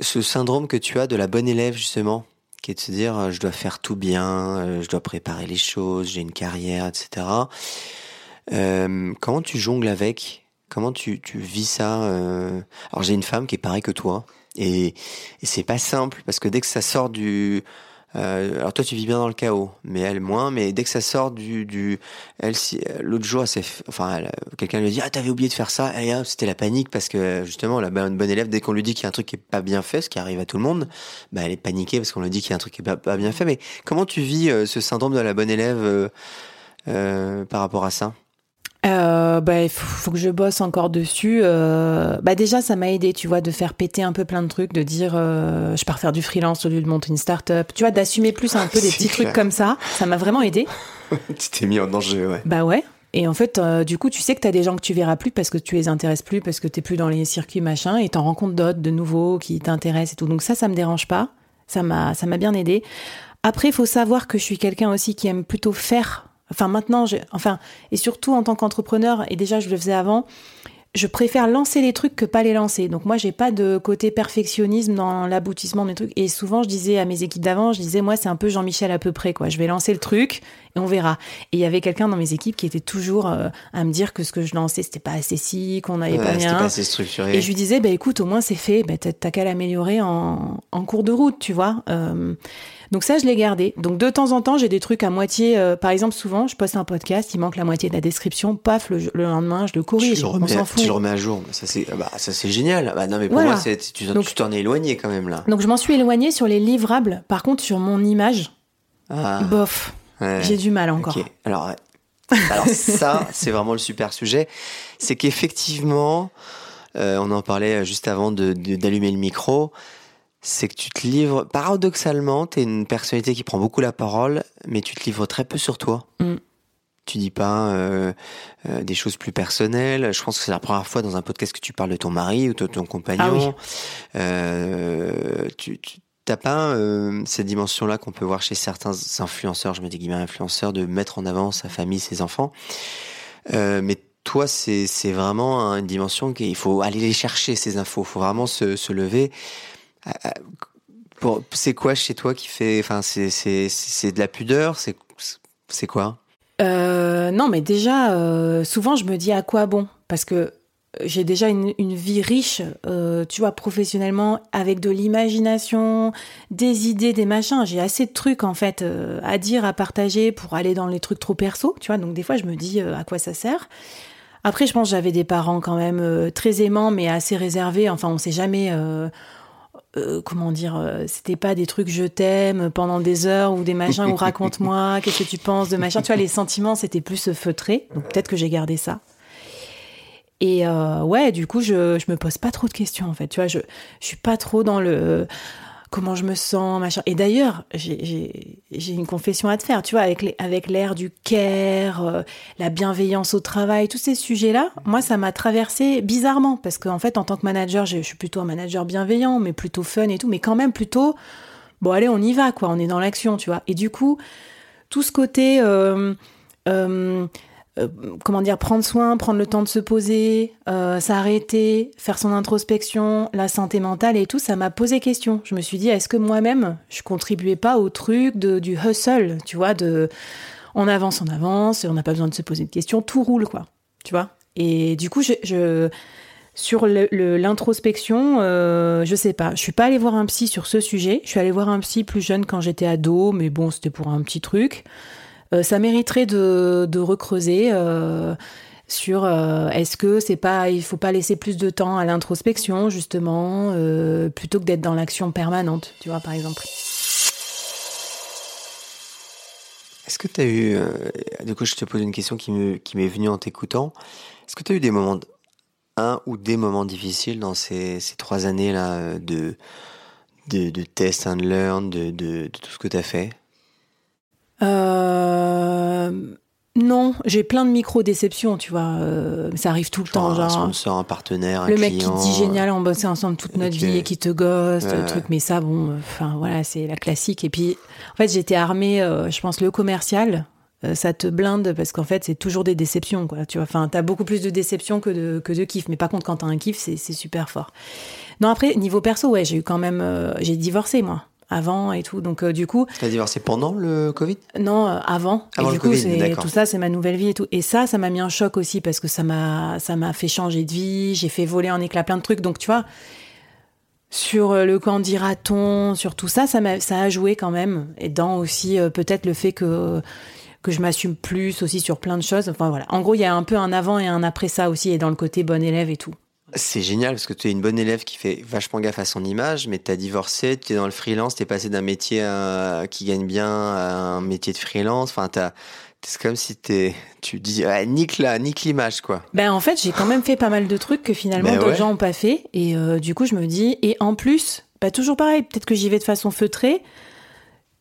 ce syndrome que tu as de la bonne élève, justement, qui est de se dire euh, je dois faire tout bien, euh, je dois préparer les choses, j'ai une carrière, etc. Euh, comment tu jongles avec? Comment tu, tu vis ça euh... Alors j'ai une femme qui est pareille que toi et, et c'est pas simple parce que dès que ça sort du euh, alors toi tu vis bien dans le chaos, mais elle moins. Mais dès que ça sort du, du elle, si, l'autre jour, c'est, enfin, quelqu'un lui dit ah t'avais oublié de faire ça, et c'était la panique parce que justement la bonne, élève dès qu'on lui dit qu'il y a un truc qui est pas bien fait, ce qui arrive à tout le monde, bah elle est paniquée parce qu'on lui dit qu'il y a un truc qui est pas, pas bien fait. Mais comment tu vis euh, ce syndrome de la bonne élève euh, euh par rapport à ça? Euh, bah, il faut, faut, que je bosse encore dessus. Euh, bah déjà, ça m'a aidé, tu vois, de faire péter un peu plein de trucs, de dire euh, je pars faire du freelance au lieu de monter une start-up. Tu vois, d'assumer plus un peu des petits clair. trucs comme ça. Ça m'a vraiment aidé. [LAUGHS] tu t'es mis en danger, ouais. Bah ouais. Et en fait, euh, du coup, tu sais que tu as des gens que tu verras plus parce que tu les intéresses plus, parce que tu plus dans les circuits machin, et t'en rencontres d'autres, de nouveaux, qui t'intéressent et tout. Donc ça, ça me dérange pas. Ça m'a, ça m'a bien aidé. Après, il faut savoir que je suis quelqu'un aussi qui aime plutôt faire Enfin, maintenant, je, enfin, et surtout en tant qu'entrepreneur, et déjà je le faisais avant, je préfère lancer les trucs que pas les lancer. Donc moi, j'ai pas de côté perfectionnisme dans l'aboutissement des trucs. Et souvent, je disais à mes équipes d'avant, je disais moi, c'est un peu Jean-Michel à peu près quoi. Je vais lancer le truc et on verra. Et il y avait quelqu'un dans mes équipes qui était toujours euh, à me dire que ce que je lançais, c'était pas assez si, qu'on n'avait ouais, pas bien. Pas assez structuré. Et je lui disais, bah écoute, au moins c'est fait. Bah, t'as qu'à l'améliorer en, en cours de route, tu vois. Euh, donc ça, je l'ai gardé. Donc de temps en temps, j'ai des trucs à moitié. Euh, par exemple, souvent, je poste un podcast, il manque la moitié de la description. Paf, le, le lendemain, je le corrige. Tu le remets, on s'en fout. Tu le remets à jour. Ça c'est, bah, ça c'est génial. Bah, non, mais pour Voilà. moi, tu Donc- tu t'en es éloigné quand même là. Donc je m'en suis éloignée sur les livrables. Par contre, sur mon image, Ah, bof, ouais. j'ai du mal encore. Ok. Alors, ça, [LAUGHS] c'est vraiment le super sujet. C'est qu'effectivement, euh, on en parlait juste avant de, de- d'allumer le micro. C'est que tu te livres, paradoxalement, tu es une personnalité qui prend beaucoup la parole, mais tu te livres très peu sur toi. Mm. Tu dis pas euh, euh, des choses plus personnelles. Je pense que c'est la première fois dans un podcast que tu parles de ton mari ou de ton compagnon. Ah oui. Euh, tu, tu t'as pas euh, cette dimension-là qu'on peut voir chez certains influenceurs, je mets des guillemets influenceurs, de mettre en avant sa famille, ses enfants. Euh, mais toi, c'est c'est vraiment une dimension qu'il faut aller les chercher ces infos. Il faut vraiment se, se lever. C'est quoi chez toi qui fait, enfin, c'est de la pudeur, c'est quoi? Euh, non, mais déjà, euh, souvent, je me dis à quoi bon? Parce que j'ai déjà une, une vie riche, euh, tu vois, professionnellement, avec de l'imagination, des idées, des machins. J'ai assez de trucs, en fait, à dire, à partager pour aller dans les trucs trop perso, tu vois. Donc, des fois, je me dis à quoi ça sert? Après, je pense que j'avais des parents quand même très aimants, mais assez réservés. Enfin, on sait jamais... euh, comment dire, euh, c'était pas des trucs je t'aime pendant des heures ou des machins ou raconte-moi, [LAUGHS] qu'est-ce que tu penses de machin. Tu vois, les sentiments, c'était plus feutré. Donc peut-être que j'ai gardé ça. Et euh, ouais, du coup, je, je me pose pas trop de questions en fait. Tu vois, je, je suis pas trop dans le comment je me sens, machin. Et d'ailleurs, j'ai- une confession à te faire. Tu vois, avec les- avec l'air du care, euh, la bienveillance au travail, tous ces sujets-là, moi, ça m'a traversé bizarrement parce qu'en fait, en tant que manager, je, je suis plutôt un manager bienveillant, mais plutôt fun et tout, mais quand même plutôt bon, allez, on y va, quoi. On est dans l'action, tu vois. Et du coup, tout ce côté euh, euh, euh, comment dire, prendre soin, prendre le temps de se poser, euh, s'arrêter, faire son introspection, la santé mentale et tout, ça m'a posé question. Je me suis dit, est-ce que moi-même, je contribuais pas au truc de, du hustle, tu vois, de on avance, on avance, on n'a pas besoin de se poser de questions, tout roule, quoi, tu vois. Et du coup, sur le- le- l'introspection, euh, je sais pas. Je suis pas allée voir un psy sur ce sujet. Je suis allée voir un psy plus jeune quand j'étais ado, mais bon, c'était pour un petit truc. Euh, ça mériterait de, de recreuser euh, sur euh, est-ce que c'est pas il faut pas laisser plus de temps à l'introspection justement plutôt que d'être dans l'action permanente, tu vois par exemple. Est-ce que tu as eu, euh, du coup, je te pose une question qui me qui m'est venue en t'écoutant. Est-ce que tu as eu des moments, un ou des moments difficiles dans ces, ces trois années là de de, de test and learn, de, de, de tout ce que tu as fait? Euh, non, j'ai plein de micro-déceptions, tu vois. euh, ça arrive tout le temps, un genre. sponsor, un partenaire, un Le mec qui te dit génial, on bossait ensemble toute notre vie et qui te gosse, Ouais, truc, mais ça, bon, enfin voilà, c'est la classique. Et puis, en fait, j'étais armée, euh, je pense, le commercial, euh, ça te blinde parce qu'en fait, c'est toujours des déceptions, quoi. Tu vois, enfin, t'as beaucoup plus de déceptions que de, que de kiff. Mais par contre, quand t'as un kiff, c'est super fort. Non, après, niveau perso, ouais, j'ai eu quand même, euh, j'ai divorcé, moi, avant et tout. Donc, euh, du coup, T'as divorcé pendant le Covid? Non, euh, avant. Avant et le du coup, Covid, c'est d'accord. tout ça, c'est ma nouvelle vie et tout. Et ça, ça m'a mis un choc aussi parce que ça m'a, ça m'a fait changer de vie. J'ai fait voler en éclats plein de trucs. Donc, tu vois, sur euh, le camp dira-t-on, sur tout ça, ça, m'a, ça a joué quand même. Et dans aussi euh, peut-être le fait que que je m'assume plus aussi sur plein de choses. Enfin voilà. En gros, il y a un peu un avant et un après ça aussi, et dans le côté bon élève et tout. C'est génial parce que tu es une bonne élève qui fait vachement gaffe à son image, mais tu as divorcé, tu es dans le freelance, tu es passé d'un métier à- qui gagne bien à un métier de freelance. Enfin, t'as- c'est comme si t'es, tu dis, ah, nique, la, nique l'image, quoi. Ben en fait, j'ai quand même fait pas mal de trucs que finalement Ben d'autres ouais. gens ont pas fait. Et euh, du coup, je me dis, et en plus, bah, toujours pareil, peut-être que j'y vais de façon feutrée.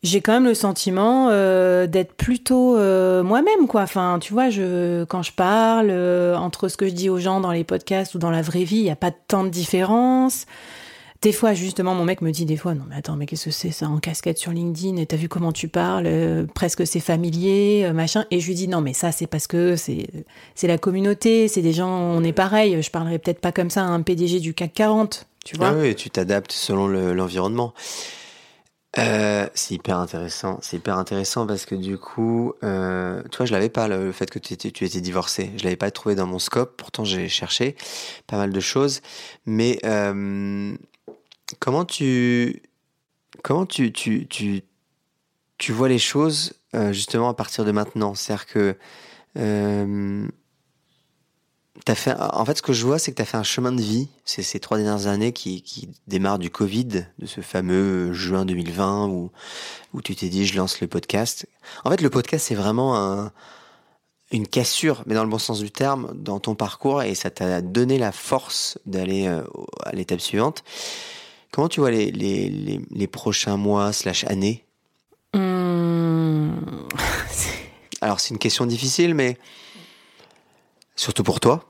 J'ai quand même le sentiment euh, d'être plutôt euh, moi-même, quoi. Enfin, tu vois, je, quand je parle, euh, entre ce que je dis aux gens dans les podcasts ou dans la vraie vie, il n'y a pas tant de différence. Des fois, justement, mon mec me dit des fois, non mais attends, mais qu'est-ce que c'est ça en casquette sur LinkedIn Et t'as vu comment tu parles Presque c'est familier, machin. Et je lui dis non, mais ça c'est parce que c'est c'est la communauté, c'est des gens, on est pareil. Je parlerai peut-être pas comme ça à un PDG du CAC 40, tu vois. Ah oui, tu t'adaptes selon le- l'environnement. Euh, c'est hyper intéressant. C'est hyper intéressant parce que du coup, euh, tu vois, je l'avais pas le, fait que tu étais, divorcé. Je l'avais pas trouvé dans mon scope. Pourtant, j'ai cherché pas mal de choses. Mais euh, comment tu, comment tu, tu, tu, vois les choses justement à partir de maintenant? C'est-à-dire que euh, fait, en fait, ce que je vois, c'est que tu as fait un chemin de vie ces, ces trois dernières années qui, qui démarrent du Covid, de ce fameux juin 2020 où, où tu t'es dit je lance le podcast. En fait, le podcast, c'est vraiment un, une cassure, mais dans le bon sens du terme, dans ton parcours et ça t'a donné la force d'aller euh, à l'étape suivante. Comment tu vois les, les, les, les prochains mois slash années? Hum, [LAUGHS] Alors, c'est une question difficile, mais surtout pour toi.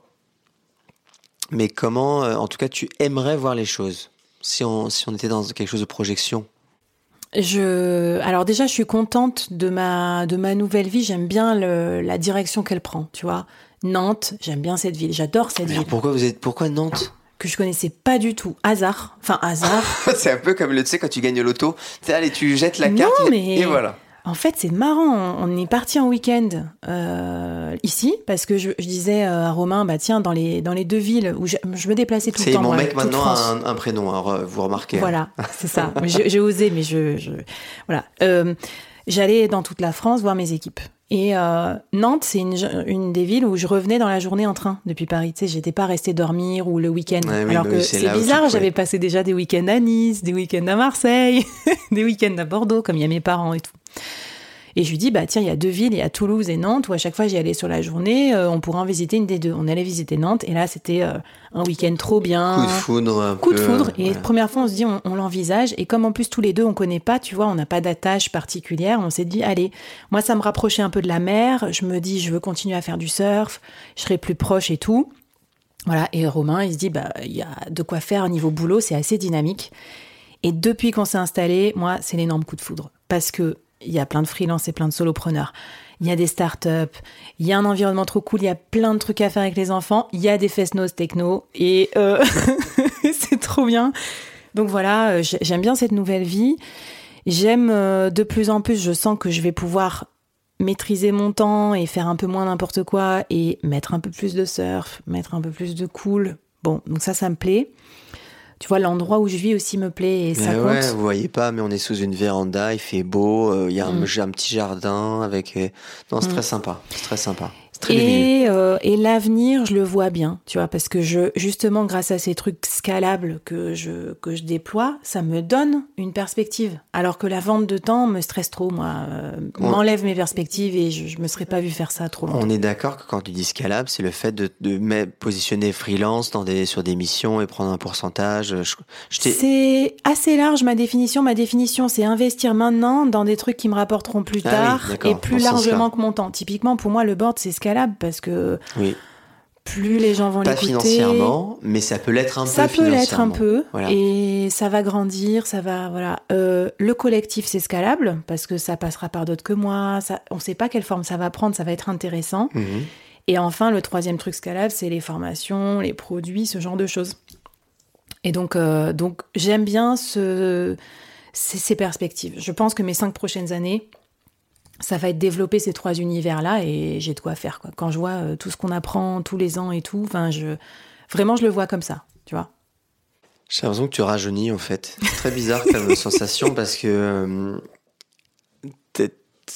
Mais comment, euh, en tout cas, tu aimerais voir les choses si on, si on était dans quelque chose de projection? Je, alors déjà, je suis contente de ma, de ma nouvelle vie. J'aime bien le- la direction qu'elle prend, tu vois. Nantes, j'aime bien cette ville. J'adore cette Mais ville pourquoi vous êtes, pourquoi Nantes? Que je connaissais pas du tout. Hasard, enfin hasard. [LAUGHS] C'est un peu comme le, tu sais, quand tu gagnes le loto, tu sais, allez, tu jettes la Non, carte et- mais- et voilà. En fait, c'est marrant. On est parti en week-end euh, ici parce que je, je disais euh, à Romain, bah tiens, dans les dans les deux villes où je, je me déplaçais tout le C'est temps. mon moi, mec maintenant un, un prénom, euh, vous remarquez. hein. Voilà, c'est ça. [LAUGHS] J'ai j'ai osé, mais je, je voilà. Euh, J'allais dans toute la France voir mes équipes. Et euh, Nantes, c'est une, une des villes où je revenais dans la journée en train depuis Paris. Tu sais, j'étais pas restée dormir ou le week-end. Ouais, Alors que c'est bizarre, j'avais passé déjà des week-ends à Nice, des week-ends à Marseille, [LAUGHS] des week-ends à Bordeaux, comme il y a mes parents et tout. Et je lui dis, bah tiens, il y a deux villes, il y a Toulouse et Nantes, où à chaque fois j'y allais sur la journée, euh, on pourrait en visiter une des deux. On allait visiter Nantes, et là c'était euh, un week-end trop bien. Coup de foudre. un Coup de foudre. Et ouais. la première fois, on se dit, on, on l'envisage. Et comme en plus, tous les deux, on connaît pas, tu vois, on n'a pas d'attache particulière, on s'est dit, allez, moi, ça me rapprochait un peu de la mer. Je me dis, je veux continuer à faire du surf. Je serai plus proche et tout. Voilà. Et Romain, il se dit, bah, il y a de quoi faire au niveau boulot. C'est assez dynamique. Et depuis qu'on s'est installé, moi, c'est l'énorme coup de foudre. Parce que il y a plein de freelance et plein de solopreneurs. Il y a des startups, il y a un environnement trop cool, il y a plein de trucs à faire avec les enfants, il y a des fest-noz techno et euh, [LAUGHS] c'est trop bien. Donc voilà, euh, j'ai- j'aime bien cette nouvelle vie. J'aime euh, de plus en plus, je sens que je vais pouvoir maîtriser mon temps et faire un peu moins n'importe quoi et mettre un peu plus de surf, mettre un peu plus de cool. Bon, donc ça, ça me plaît. Tu vois, l'endroit où je vis aussi me plaît et ça Mais compte. ouais, vous voyez pas, mais on est sous une véranda, il fait beau, euh, il y a un, Mm. un petit jardin avec. euh, Non, c'est Mm. très sympa. C'est très sympa. Très. Et, euh, et l'avenir, je le vois bien, tu vois, parce que je, justement, grâce à ces trucs scalables que je, que je déploie, ça me donne une perspective. Alors que la vente de temps me stresse trop, moi, euh, Ouais. m'enlève mes perspectives et je, je me serais pas vu faire ça trop longtemps. On est d'accord que quand tu dis scalable, c'est le fait de, de mettre- positionner freelance dans des, sur des missions et prendre un pourcentage. Je, je t'ai- C'est assez large ma définition. Ma définition, c'est investir maintenant dans des trucs qui me rapporteront plus Ah oui, tard et plus largement que mon temps. Typiquement, pour moi, le board, c'est scalable parce que oui, plus les gens vont pas l'écouter. financièrement, mais ça peut l'être un Ça peu. peut l'être un peu Voilà. et ça va grandir, ça va voilà. Euh, le collectif c'est scalable parce que ça passera par d'autres que moi. Ça, on sait pas quelle forme ça va prendre, ça va être intéressant. Mhm. Et enfin le troisième truc scalable c'est les formations, les produits, ce genre de choses. Et donc euh, donc j'aime bien ce, ces, ces perspectives. Je pense que mes cinq prochaines années ça va être développer ces trois univers-là et j'ai de quoi faire. Quoi. Quand je vois euh, tout ce qu'on apprend tous les ans et tout, je, vraiment, je le vois comme ça, tu vois. J'ai l'impression que tu rajeunis en fait. C'est très bizarre comme [LAUGHS] sensation parce que. euh,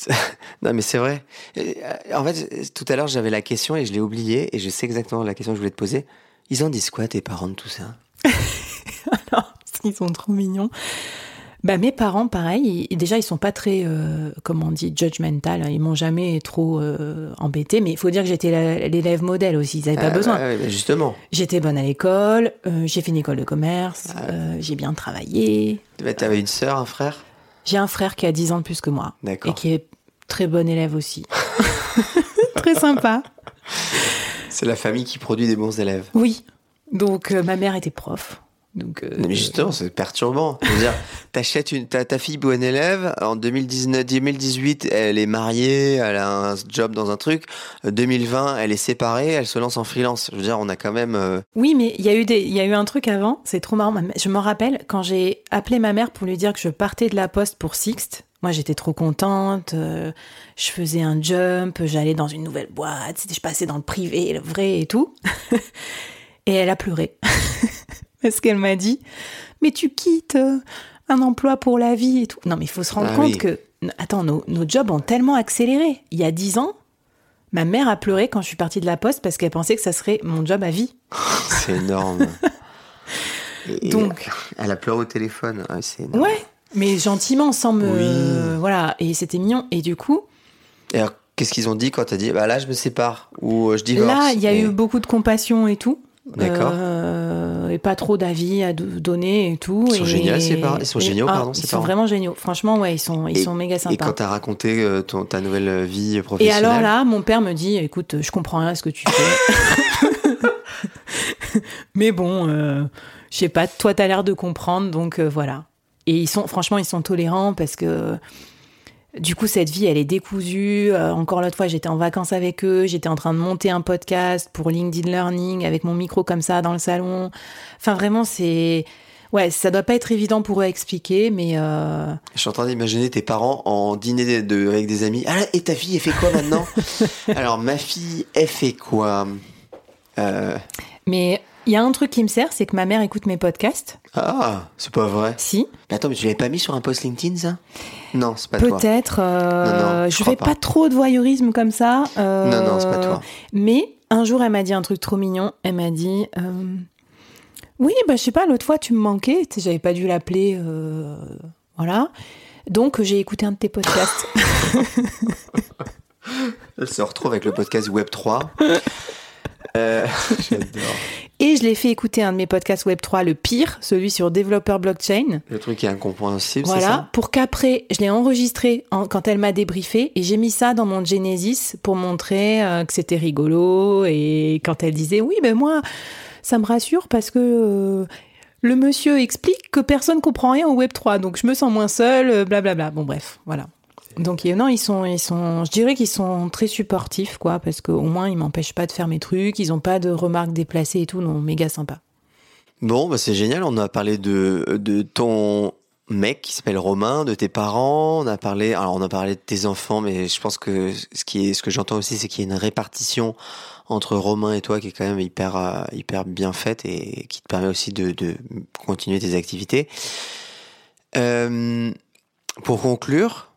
[LAUGHS] non mais c'est vrai. Euh, En fait, tout à l'heure j'avais la question et je l'ai oubliée et je sais exactement la question que je voulais te poser. Ils en disent quoi tes parents de tout ça? [LAUGHS] Alors, ils sont trop mignons. Bah, mes parents, pareil, ils- déjà, ils sont pas très, euh, comment on dit, judgmental. hein. Ils m'ont jamais trop euh, embêté. Mais il faut dire que j'étais l'élève modèle aussi. Ils n'avaient pas Ah, besoin. ouais, justement. J'étais bonne à l'école. euh, j'ai fait une école de commerce. Ah. euh, j'ai bien travaillé. Bah, T'avais une sœur, un frère? J'ai un frère qui a 10 ans de plus que moi. Et D'accord. qui est très bon élève aussi. [LAUGHS] très sympa. C'est la famille qui produit des bons élèves. Oui. Donc, euh, ma mère était prof. Donc, euh, mais justement, c'est perturbant. Dire, [LAUGHS] t'achètes une, ta, ta fille bonne élève, en 2019, 2018, elle est mariée, elle a un job dans un truc. Euh, 2020, elle est séparée, elle se lance en freelance. Je veux dire, on a quand même. euh, Oui, mais il y a eu des, il y a eu un truc avant. C'est trop marrant. Je me rappelle quand j'ai appelé ma mère pour lui dire que je partais de la poste pour Sixte. Moi, j'étais trop contente. euh, je faisais un jump. J'allais dans une nouvelle boîte. c'était- Je passais dans le privé, le vrai et tout. [LAUGHS] et elle a pleuré [LAUGHS] [LAUGHS] parce qu'elle m'a dit "Mais tu quittes euh, un emploi pour la vie et tout." Non, mais il faut se rendre Ah compte oui. que attends, nos, nos jobs ont tellement accéléré. Il y a dix ans. Ma mère a pleuré quand je suis partie de la poste parce qu'elle pensait que ça serait mon job à vie. [LAUGHS] C'est énorme. [LAUGHS] Et- Donc- Elle a pleuré au téléphone. Ah, c'est. Ouais, mais gentiment, sans me. Oui. Voilà, et c'était mignon. Et du coup, Et alors, qu'est-ce qu'ils ont dit quand t'as dit, bah là, je me sépare ou euh, je divorce là, il y a Et- eu beaucoup de compassion et tout. D'accord. Euh, et pas trop d'avis à do- donner et tout. Ils sont et- géniaux, ces parents. Ils sont et- géniaux, ah, pardon, Ils sont parents. vraiment géniaux. Franchement, ouais, ils sont, ils Et- sont méga Et sympas. quand t'as raconté euh, ton, ta nouvelle vie Et professionnelle. alors là, mon père me dit, écoute, je comprends rien à ce que tu fais. [LAUGHS] Mais bon, euh, je sais pas, toi, t'as l'air de comprendre, donc euh, voilà. Et ils sont, franchement, ils sont tolérants parce que du coup, cette vie, elle est décousue. Euh, encore l'autre fois, j'étais en vacances avec eux, j'étais en train de monter un podcast pour LinkedIn Learning avec mon micro comme ça dans le salon. Enfin, vraiment, c'est. Ouais, ça doit pas être évident pour eux à expliquer, mais euh, Je suis en train d'imaginer tes parents en dîner de, de- avec des amis. Ah, et ta fille, elle fait quoi maintenant? [LAUGHS] Alors, ma fille, elle fait quoi? Euh, mais il y a un truc qui me sert, c'est que ma mère écoute mes podcasts. Ah, c'est pas vrai. Si, Mais attends, mais tu l'avais pas mis sur un post LinkedIn, ça? Non, c'est pas toi. Peut-être. euh, Non, non, je je fais pas. pas. trop de voyeurisme comme ça. euh, Non, non, c'est pas toi. Mais un jour, elle m'a dit un truc trop mignon. Elle m'a dit euh, Oui, bah, je sais pas, l'autre fois, tu me manquais. J'avais pas dû l'appeler. voilà. Donc, j'ai écouté un de tes podcasts. [LAUGHS] Elle se retrouve avec le podcast Web3. [LAUGHS] Euh. [LAUGHS] Et je l'ai fait écouter un de mes podcasts Web3, le pire, celui sur développeur blockchain. Le truc qui est incompréhensible, c'est Voilà, ça? pour qu'après, je l'ai enregistré en- quand elle m'a débriefé et j'ai mis ça dans mon Genesis pour montrer euh, que c'était rigolo et quand elle disait oui, ben moi, ça me rassure parce que euh, le monsieur explique que personne comprend rien au Web 3, donc je me sens moins seule, blablabla. Bon bref, voilà. Donc non, ils sont, ils sont, je dirais qu'ils sont très supportifs, quoi, parce qu'au moins ils m'empêchent pas de faire mes trucs, ils ont pas de remarques déplacées et tout, non, méga sympa. Bon, bah c'est génial. On a parlé de, de ton mec qui s'appelle Romain, de tes parents. On a parlé, alors on a parlé de tes enfants, mais je pense que ce qui est, ce que j'entends aussi, c'est qu'il y a une répartition entre Romain et toi qui est quand même hyper, euh, hyper bien faite et qui te permet aussi de, de continuer tes activités. Euh, pour conclure,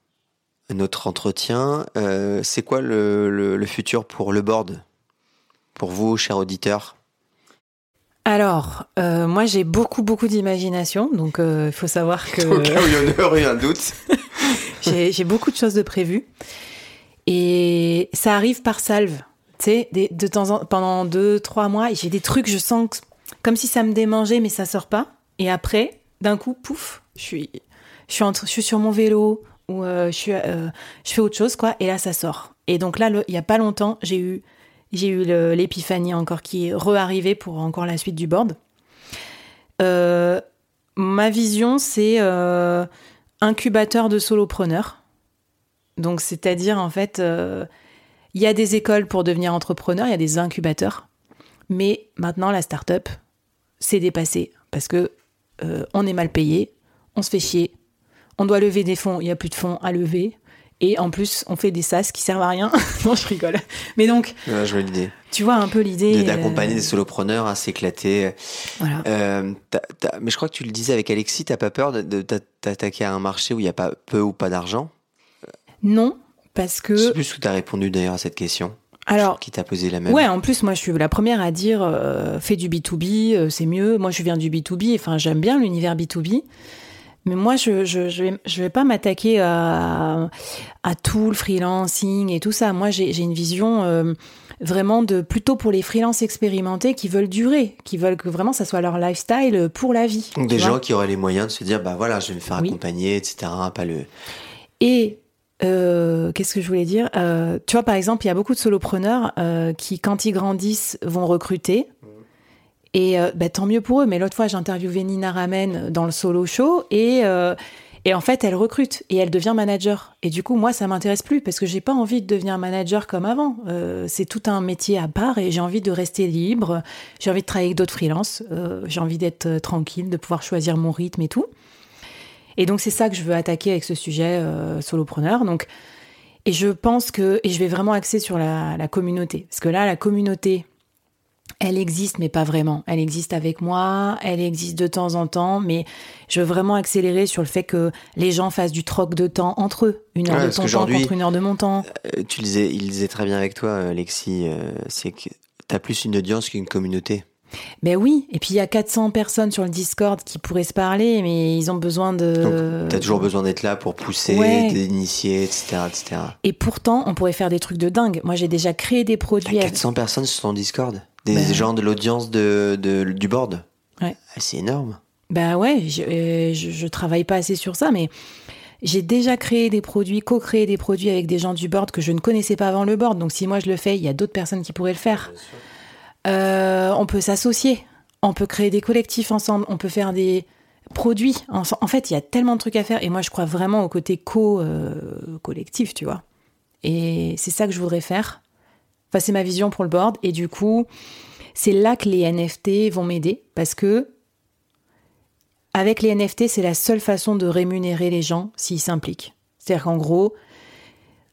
notre entretien. Euh, c'est quoi le, le, le, futur pour le board Pour vous, chers auditeurs? Alors, euh, moi j'ai beaucoup beaucoup d'imagination, donc il euh, faut savoir que... [LAUGHS] Au cas où il y en aurait un doute. [LAUGHS] j'ai beaucoup de choses de prévues. Et ça arrive par salve. Tu sais, de temps en pendant deux, trois mois, j'ai des trucs, je sens que, comme si ça me démangeait, mais ça sort pas. Et après, d'un coup, pouf, je suis, je suis, entre, je suis sur mon vélo ou euh, je, suis, je fais autre chose, quoi. Et là, ça sort. Et donc là, il y a pas longtemps, j'ai eu l'épiphanie encore qui est re pour encore la suite du board. Euh, ma vision, c'est euh, incubateur de solopreneurs. Donc, c'est-à-dire, en fait, euh, il y a des écoles pour devenir entrepreneur, il y a des incubateurs. Mais maintenant, la start-up, c'est dépassé parce que on est mal payé, on se fait chier, on doit lever des fonds, il n'y a plus de fonds à lever. Et en plus, on fait des sas qui servent à rien. [LAUGHS] non, je rigole. Mais donc, je l'idée. Tu vois un peu l'idée d'accompagner euh, des solopreneurs à s'éclater. Voilà. Euh, mais je crois que tu le disais avec Alexis, t'as pas peur de, t'attaquer à un marché où il y a pas peu ou pas d'argent? Non, parce que. C'est plus ce que tu as répondu d'ailleurs à cette question. Alors, qui t'a posé la même. Ouais, en plus, moi, je suis la première à dire, euh, fais du B2B, euh, c'est mieux. Moi, je viens du B2B, enfin, j'aime bien l'univers B2B. Mais moi, je je, je, vais, je vais pas m'attaquer à, à tout le freelancing et tout ça. Moi, j'ai une vision euh, vraiment de plutôt pour les freelances expérimentés qui veulent durer, qui veulent que vraiment ça soit leur lifestyle pour la vie. Donc des gens qui auraient les moyens de se dire, bah voilà, je vais me faire accompagner, etc. Pas le. Et euh, qu'est-ce que je voulais dire euh, Tu vois, par exemple, il y a beaucoup de solopreneurs euh, qui, quand ils grandissent, vont recruter et euh, bah, tant mieux pour eux. Mais l'autre fois, j'ai interviewé Nina Ramen dans le solo show et, euh, et en fait, elle recrute et elle devient manager. Et du coup, moi, ça m'intéresse plus parce que j'ai pas envie de devenir manager comme avant. Euh, c'est tout un métier à part et j'ai envie de rester libre. J'ai envie de travailler avec d'autres freelances. j'ai envie d'être tranquille, de pouvoir choisir mon rythme et tout. Et donc, c'est ça que je veux attaquer avec ce sujet solopreneur. Donc, et je pense que, et je vais vraiment axer sur la communauté. Parce que là, la communauté, elle existe, mais pas vraiment. Elle existe avec moi, elle existe de temps en temps, mais je veux vraiment accélérer sur le fait que les gens fassent du troc de temps entre eux. Une heure de ton temps contre une heure de mon temps. Euh, tu disais, il disait très bien avec toi, Alexis, euh, c'est que tu as plus une audience qu'une communauté. Ben oui, et puis il y a 400 personnes sur le Discord qui pourraient se parler, mais ils ont besoin de... Tu as toujours besoin d'être là pour pousser, d'initier, etc., etc. Et pourtant, on pourrait faire des trucs de dingue. Moi, j'ai déjà créé des produits... 400 personnes sur ton Discord? Des ben. gens de l'audience de, du board Ouais. Ah, c'est énorme. Bah ouais, je, je, travaille pas assez sur ça, mais j'ai déjà créé des produits, co-créé des produits avec des gens du board que je ne connaissais pas avant le board. Donc si moi je le fais, il y a d'autres personnes qui pourraient le faire. Euh, on peut s'associer, on peut créer des collectifs ensemble, on peut faire des produits. En, en fait, il y a tellement de trucs à faire et moi je crois vraiment au côté co-collectif, euh, tu vois. Et c'est ça que je voudrais faire. Enfin, c'est ma vision pour le board. Et du coup, c'est là que les NFT vont m'aider parce que avec les NFT, c'est la seule façon de rémunérer les gens s'ils s'impliquent. C'est-à-dire qu'en gros,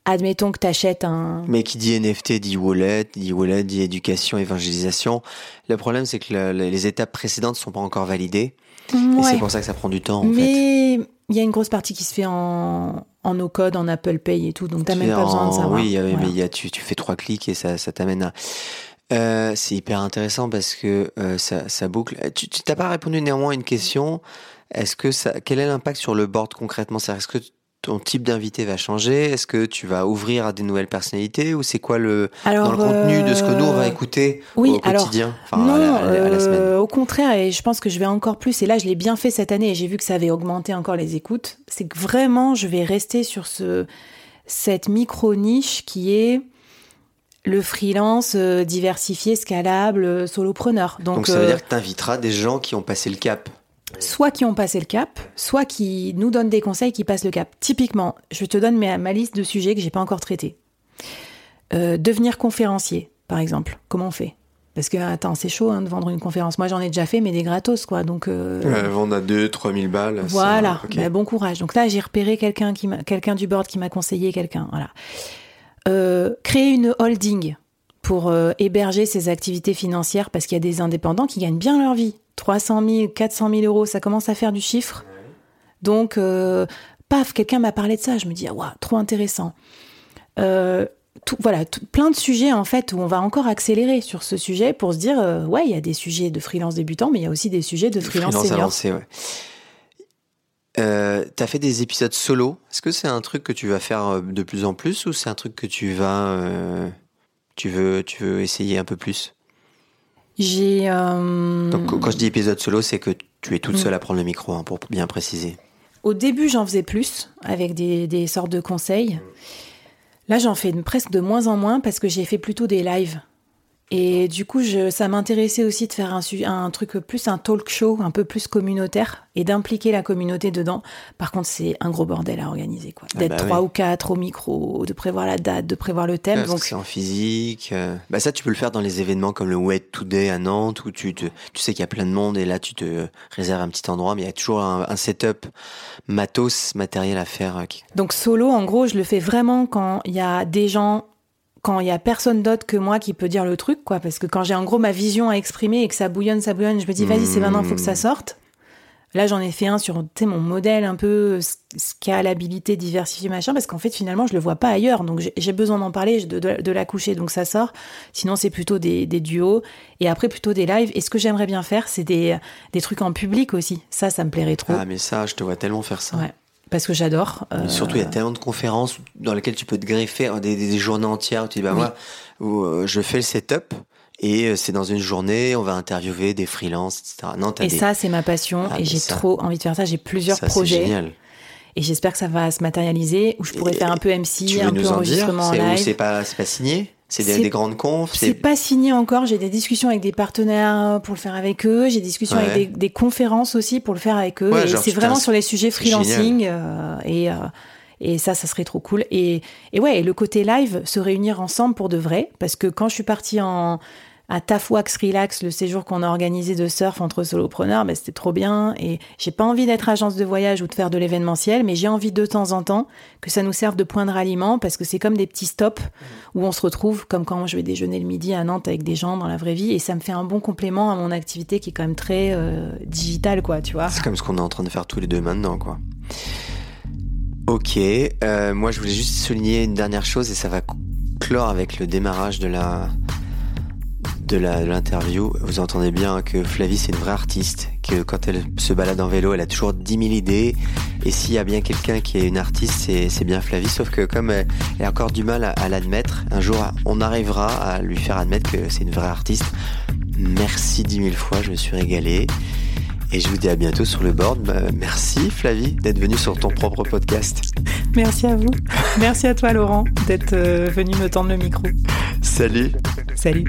admettons que tu achètes un. Mais qui dit NFT dit wallet, dit wallet dit éducation, évangélisation. Le problème, c'est que les étapes précédentes ne sont pas encore validées. Et c'est pour ça que ça prend du temps. En Mais il y a une grosse partie qui se fait en, en no code, en Apple Pay et tout, donc t'as même pas besoin de savoir. Oui, mais y a, tu, tu, fais trois clics et ça, ça t'amène à. Euh, c'est hyper intéressant parce que euh, ça, ça, boucle. Tu t'as pas répondu néanmoins à une question. Est-ce que ça, quel est l'impact sur le board concrètement? Est-ce que ton type d'invité va changer? Est-ce que tu vas ouvrir à des nouvelles personnalités ou c'est quoi le dans le contenu de ce que nous on va euh, écouter au quotidien Non, euh, au contraire, et je pense que je vais encore plus. Et là, je l'ai bien fait cette année et j'ai vu que ça avait augmenté encore les écoutes. C'est que vraiment, je vais rester sur ce cette micro niche qui est le freelance euh, diversifié, scalable, solopreneur. Donc, Donc ça veut dire que tu inviteras des gens qui ont passé le cap soit qui ont passé le cap, soit qui nous donnent des conseils qui passent le cap. Typiquement, je te donne ma, liste de sujets que j'ai pas encore traités. Euh, devenir conférencier, par exemple. Comment on fait? Parce que, attends, c'est chaud hein, de vendre une conférence. Moi, j'en ai déjà fait, mais des gratos, quoi. Donc, euh... vendre à 2 3 000 balles. Voilà, bah, bon courage. Donc là, j'ai repéré quelqu'un du board qui m'a conseillé quelqu'un. Voilà. Euh, créer une holding pour euh, héberger ses activités financières parce qu'il y a des indépendants qui gagnent bien leur vie. 300 000, 400 000 euros, ça commence à faire du chiffre. Donc, euh, paf, quelqu'un m'a parlé de ça. Je me dis, waouh, trop intéressant. Euh, tout, voilà, tout- plein de sujets en fait où on va encore accélérer sur ce sujet pour se dire, euh, ouais, il y a des sujets de freelance débutant, mais il y a aussi des sujets de freelance, Freelance avancé, ouais. Euh, T'as fait des épisodes solo. Est-ce que c'est un truc que tu vas faire de plus en plus ou c'est un truc que tu vas, tu veux, tu veux essayer un peu plus? J'ai. euh, Donc quand je dis épisode solo, c'est que tu es toute Mm. seule à prendre le micro, hein, pour bien préciser. Au début, j'en faisais plus avec des, des sortes de conseils. Là, j'en fais presque de moins en moins parce que j'ai fait plutôt des lives. Et du coup, je, ça m'intéressait aussi de faire un, un truc plus, un talk show, un peu plus communautaire et d'impliquer la communauté dedans. Par contre, c'est un gros bordel à organiser, quoi. Ah D'être bah trois oui. ou quatre au micro, de prévoir la date, de prévoir le thème. Donc, c'est en physique. euh, Bah ça, tu peux le faire dans les événements comme le Wet Today à Nantes où tu, te, tu sais qu'il y a plein de monde et là tu te réserves un petit endroit, mais il y a toujours un, un setup matos, matériel à faire. euh, qui- Donc solo, en gros, je le fais vraiment quand il y a des gens, quand il y a personne d'autre que moi qui peut dire le truc, quoi. Parce que quand j'ai en gros ma vision à exprimer et que ça bouillonne, ça bouillonne, je me dis vas-y, c'est maintenant, faut que ça sorte. Là, j'en ai fait un sur mon modèle un peu scalabilité, diversifié, machin, parce qu'en fait, finalement, je le vois pas ailleurs. Donc, j'ai- besoin d'en parler, de, de, de la coucher, donc ça sort. Sinon, c'est plutôt des, des duos et après, plutôt des lives. Et ce que j'aimerais bien faire, c'est des, des trucs en public aussi. Ça, ça me plairait trop. Ah mais ça, je te vois tellement faire ça. Ouais. Parce que j'adore. Euh, surtout, il y a tellement de conférences dans lesquelles tu peux te greffer euh, des, des, des journées entières où tu dis, bah Oui. moi, où, euh, je fais le setup et euh, c'est dans une journée, on va interviewer des freelances, etc. Non, Et des... ça, c'est ma passion. Ah, et j'ai ça- trop envie de faire ça. J'ai plusieurs ça, c'est projets. génial. Et j'espère que ça va se matérialiser. Où je pourrais Et- faire un peu MC, un peu en enregistrement en live. c'est pas, c'est pas signé? C'est des, des grandes confs C'est pas signé encore. J'ai des discussions avec des partenaires pour le faire avec eux. J'ai des discussions Ouais. avec des, des conférences aussi pour le faire avec eux. Ouais, et genre, c'est vraiment sur les sujets freelancing. euh, et, euh, et ça, ça serait trop cool. Et, et ouais, et le côté live, se réunir ensemble pour de vrai. Parce que quand je suis partie en, à Tafwax Relax, le séjour qu'on a organisé de surf entre solopreneurs, ben, c'était trop bien. Et j'ai pas envie d'être agence de voyage ou de faire de l'événementiel, mais j'ai envie de temps en temps que ça nous serve de point de ralliement parce que c'est comme des petits stops où on se retrouve, comme quand je vais déjeuner le midi à Nantes avec des gens dans la vraie vie. Et ça me fait un bon complément à mon activité qui est quand même très euh, digitale, quoi, tu vois. C'est comme ce qu'on est en train de faire tous les deux maintenant, quoi. Ok, euh, moi je voulais juste souligner une dernière chose et ça va clore avec le démarrage de la de l'interview. Vous entendez bien que Flavie c'est une vraie artiste, que quand elle se balade en vélo, elle a toujours 10 000 idées. Et s'il y a bien quelqu'un qui est une artiste, c'est bien Flavie. Sauf que comme elle, elle a encore du mal à, à l'admettre, un jour on arrivera à lui faire admettre que c'est une vraie artiste. Merci 10 000 fois, je me suis régalé. Et je vous dis à bientôt sur le board. Bah, merci Flavie d'être venue sur ton propre podcast. Merci à vous. Merci à toi, Laurent, d'être euh, venu me tendre le micro. Salut Salut.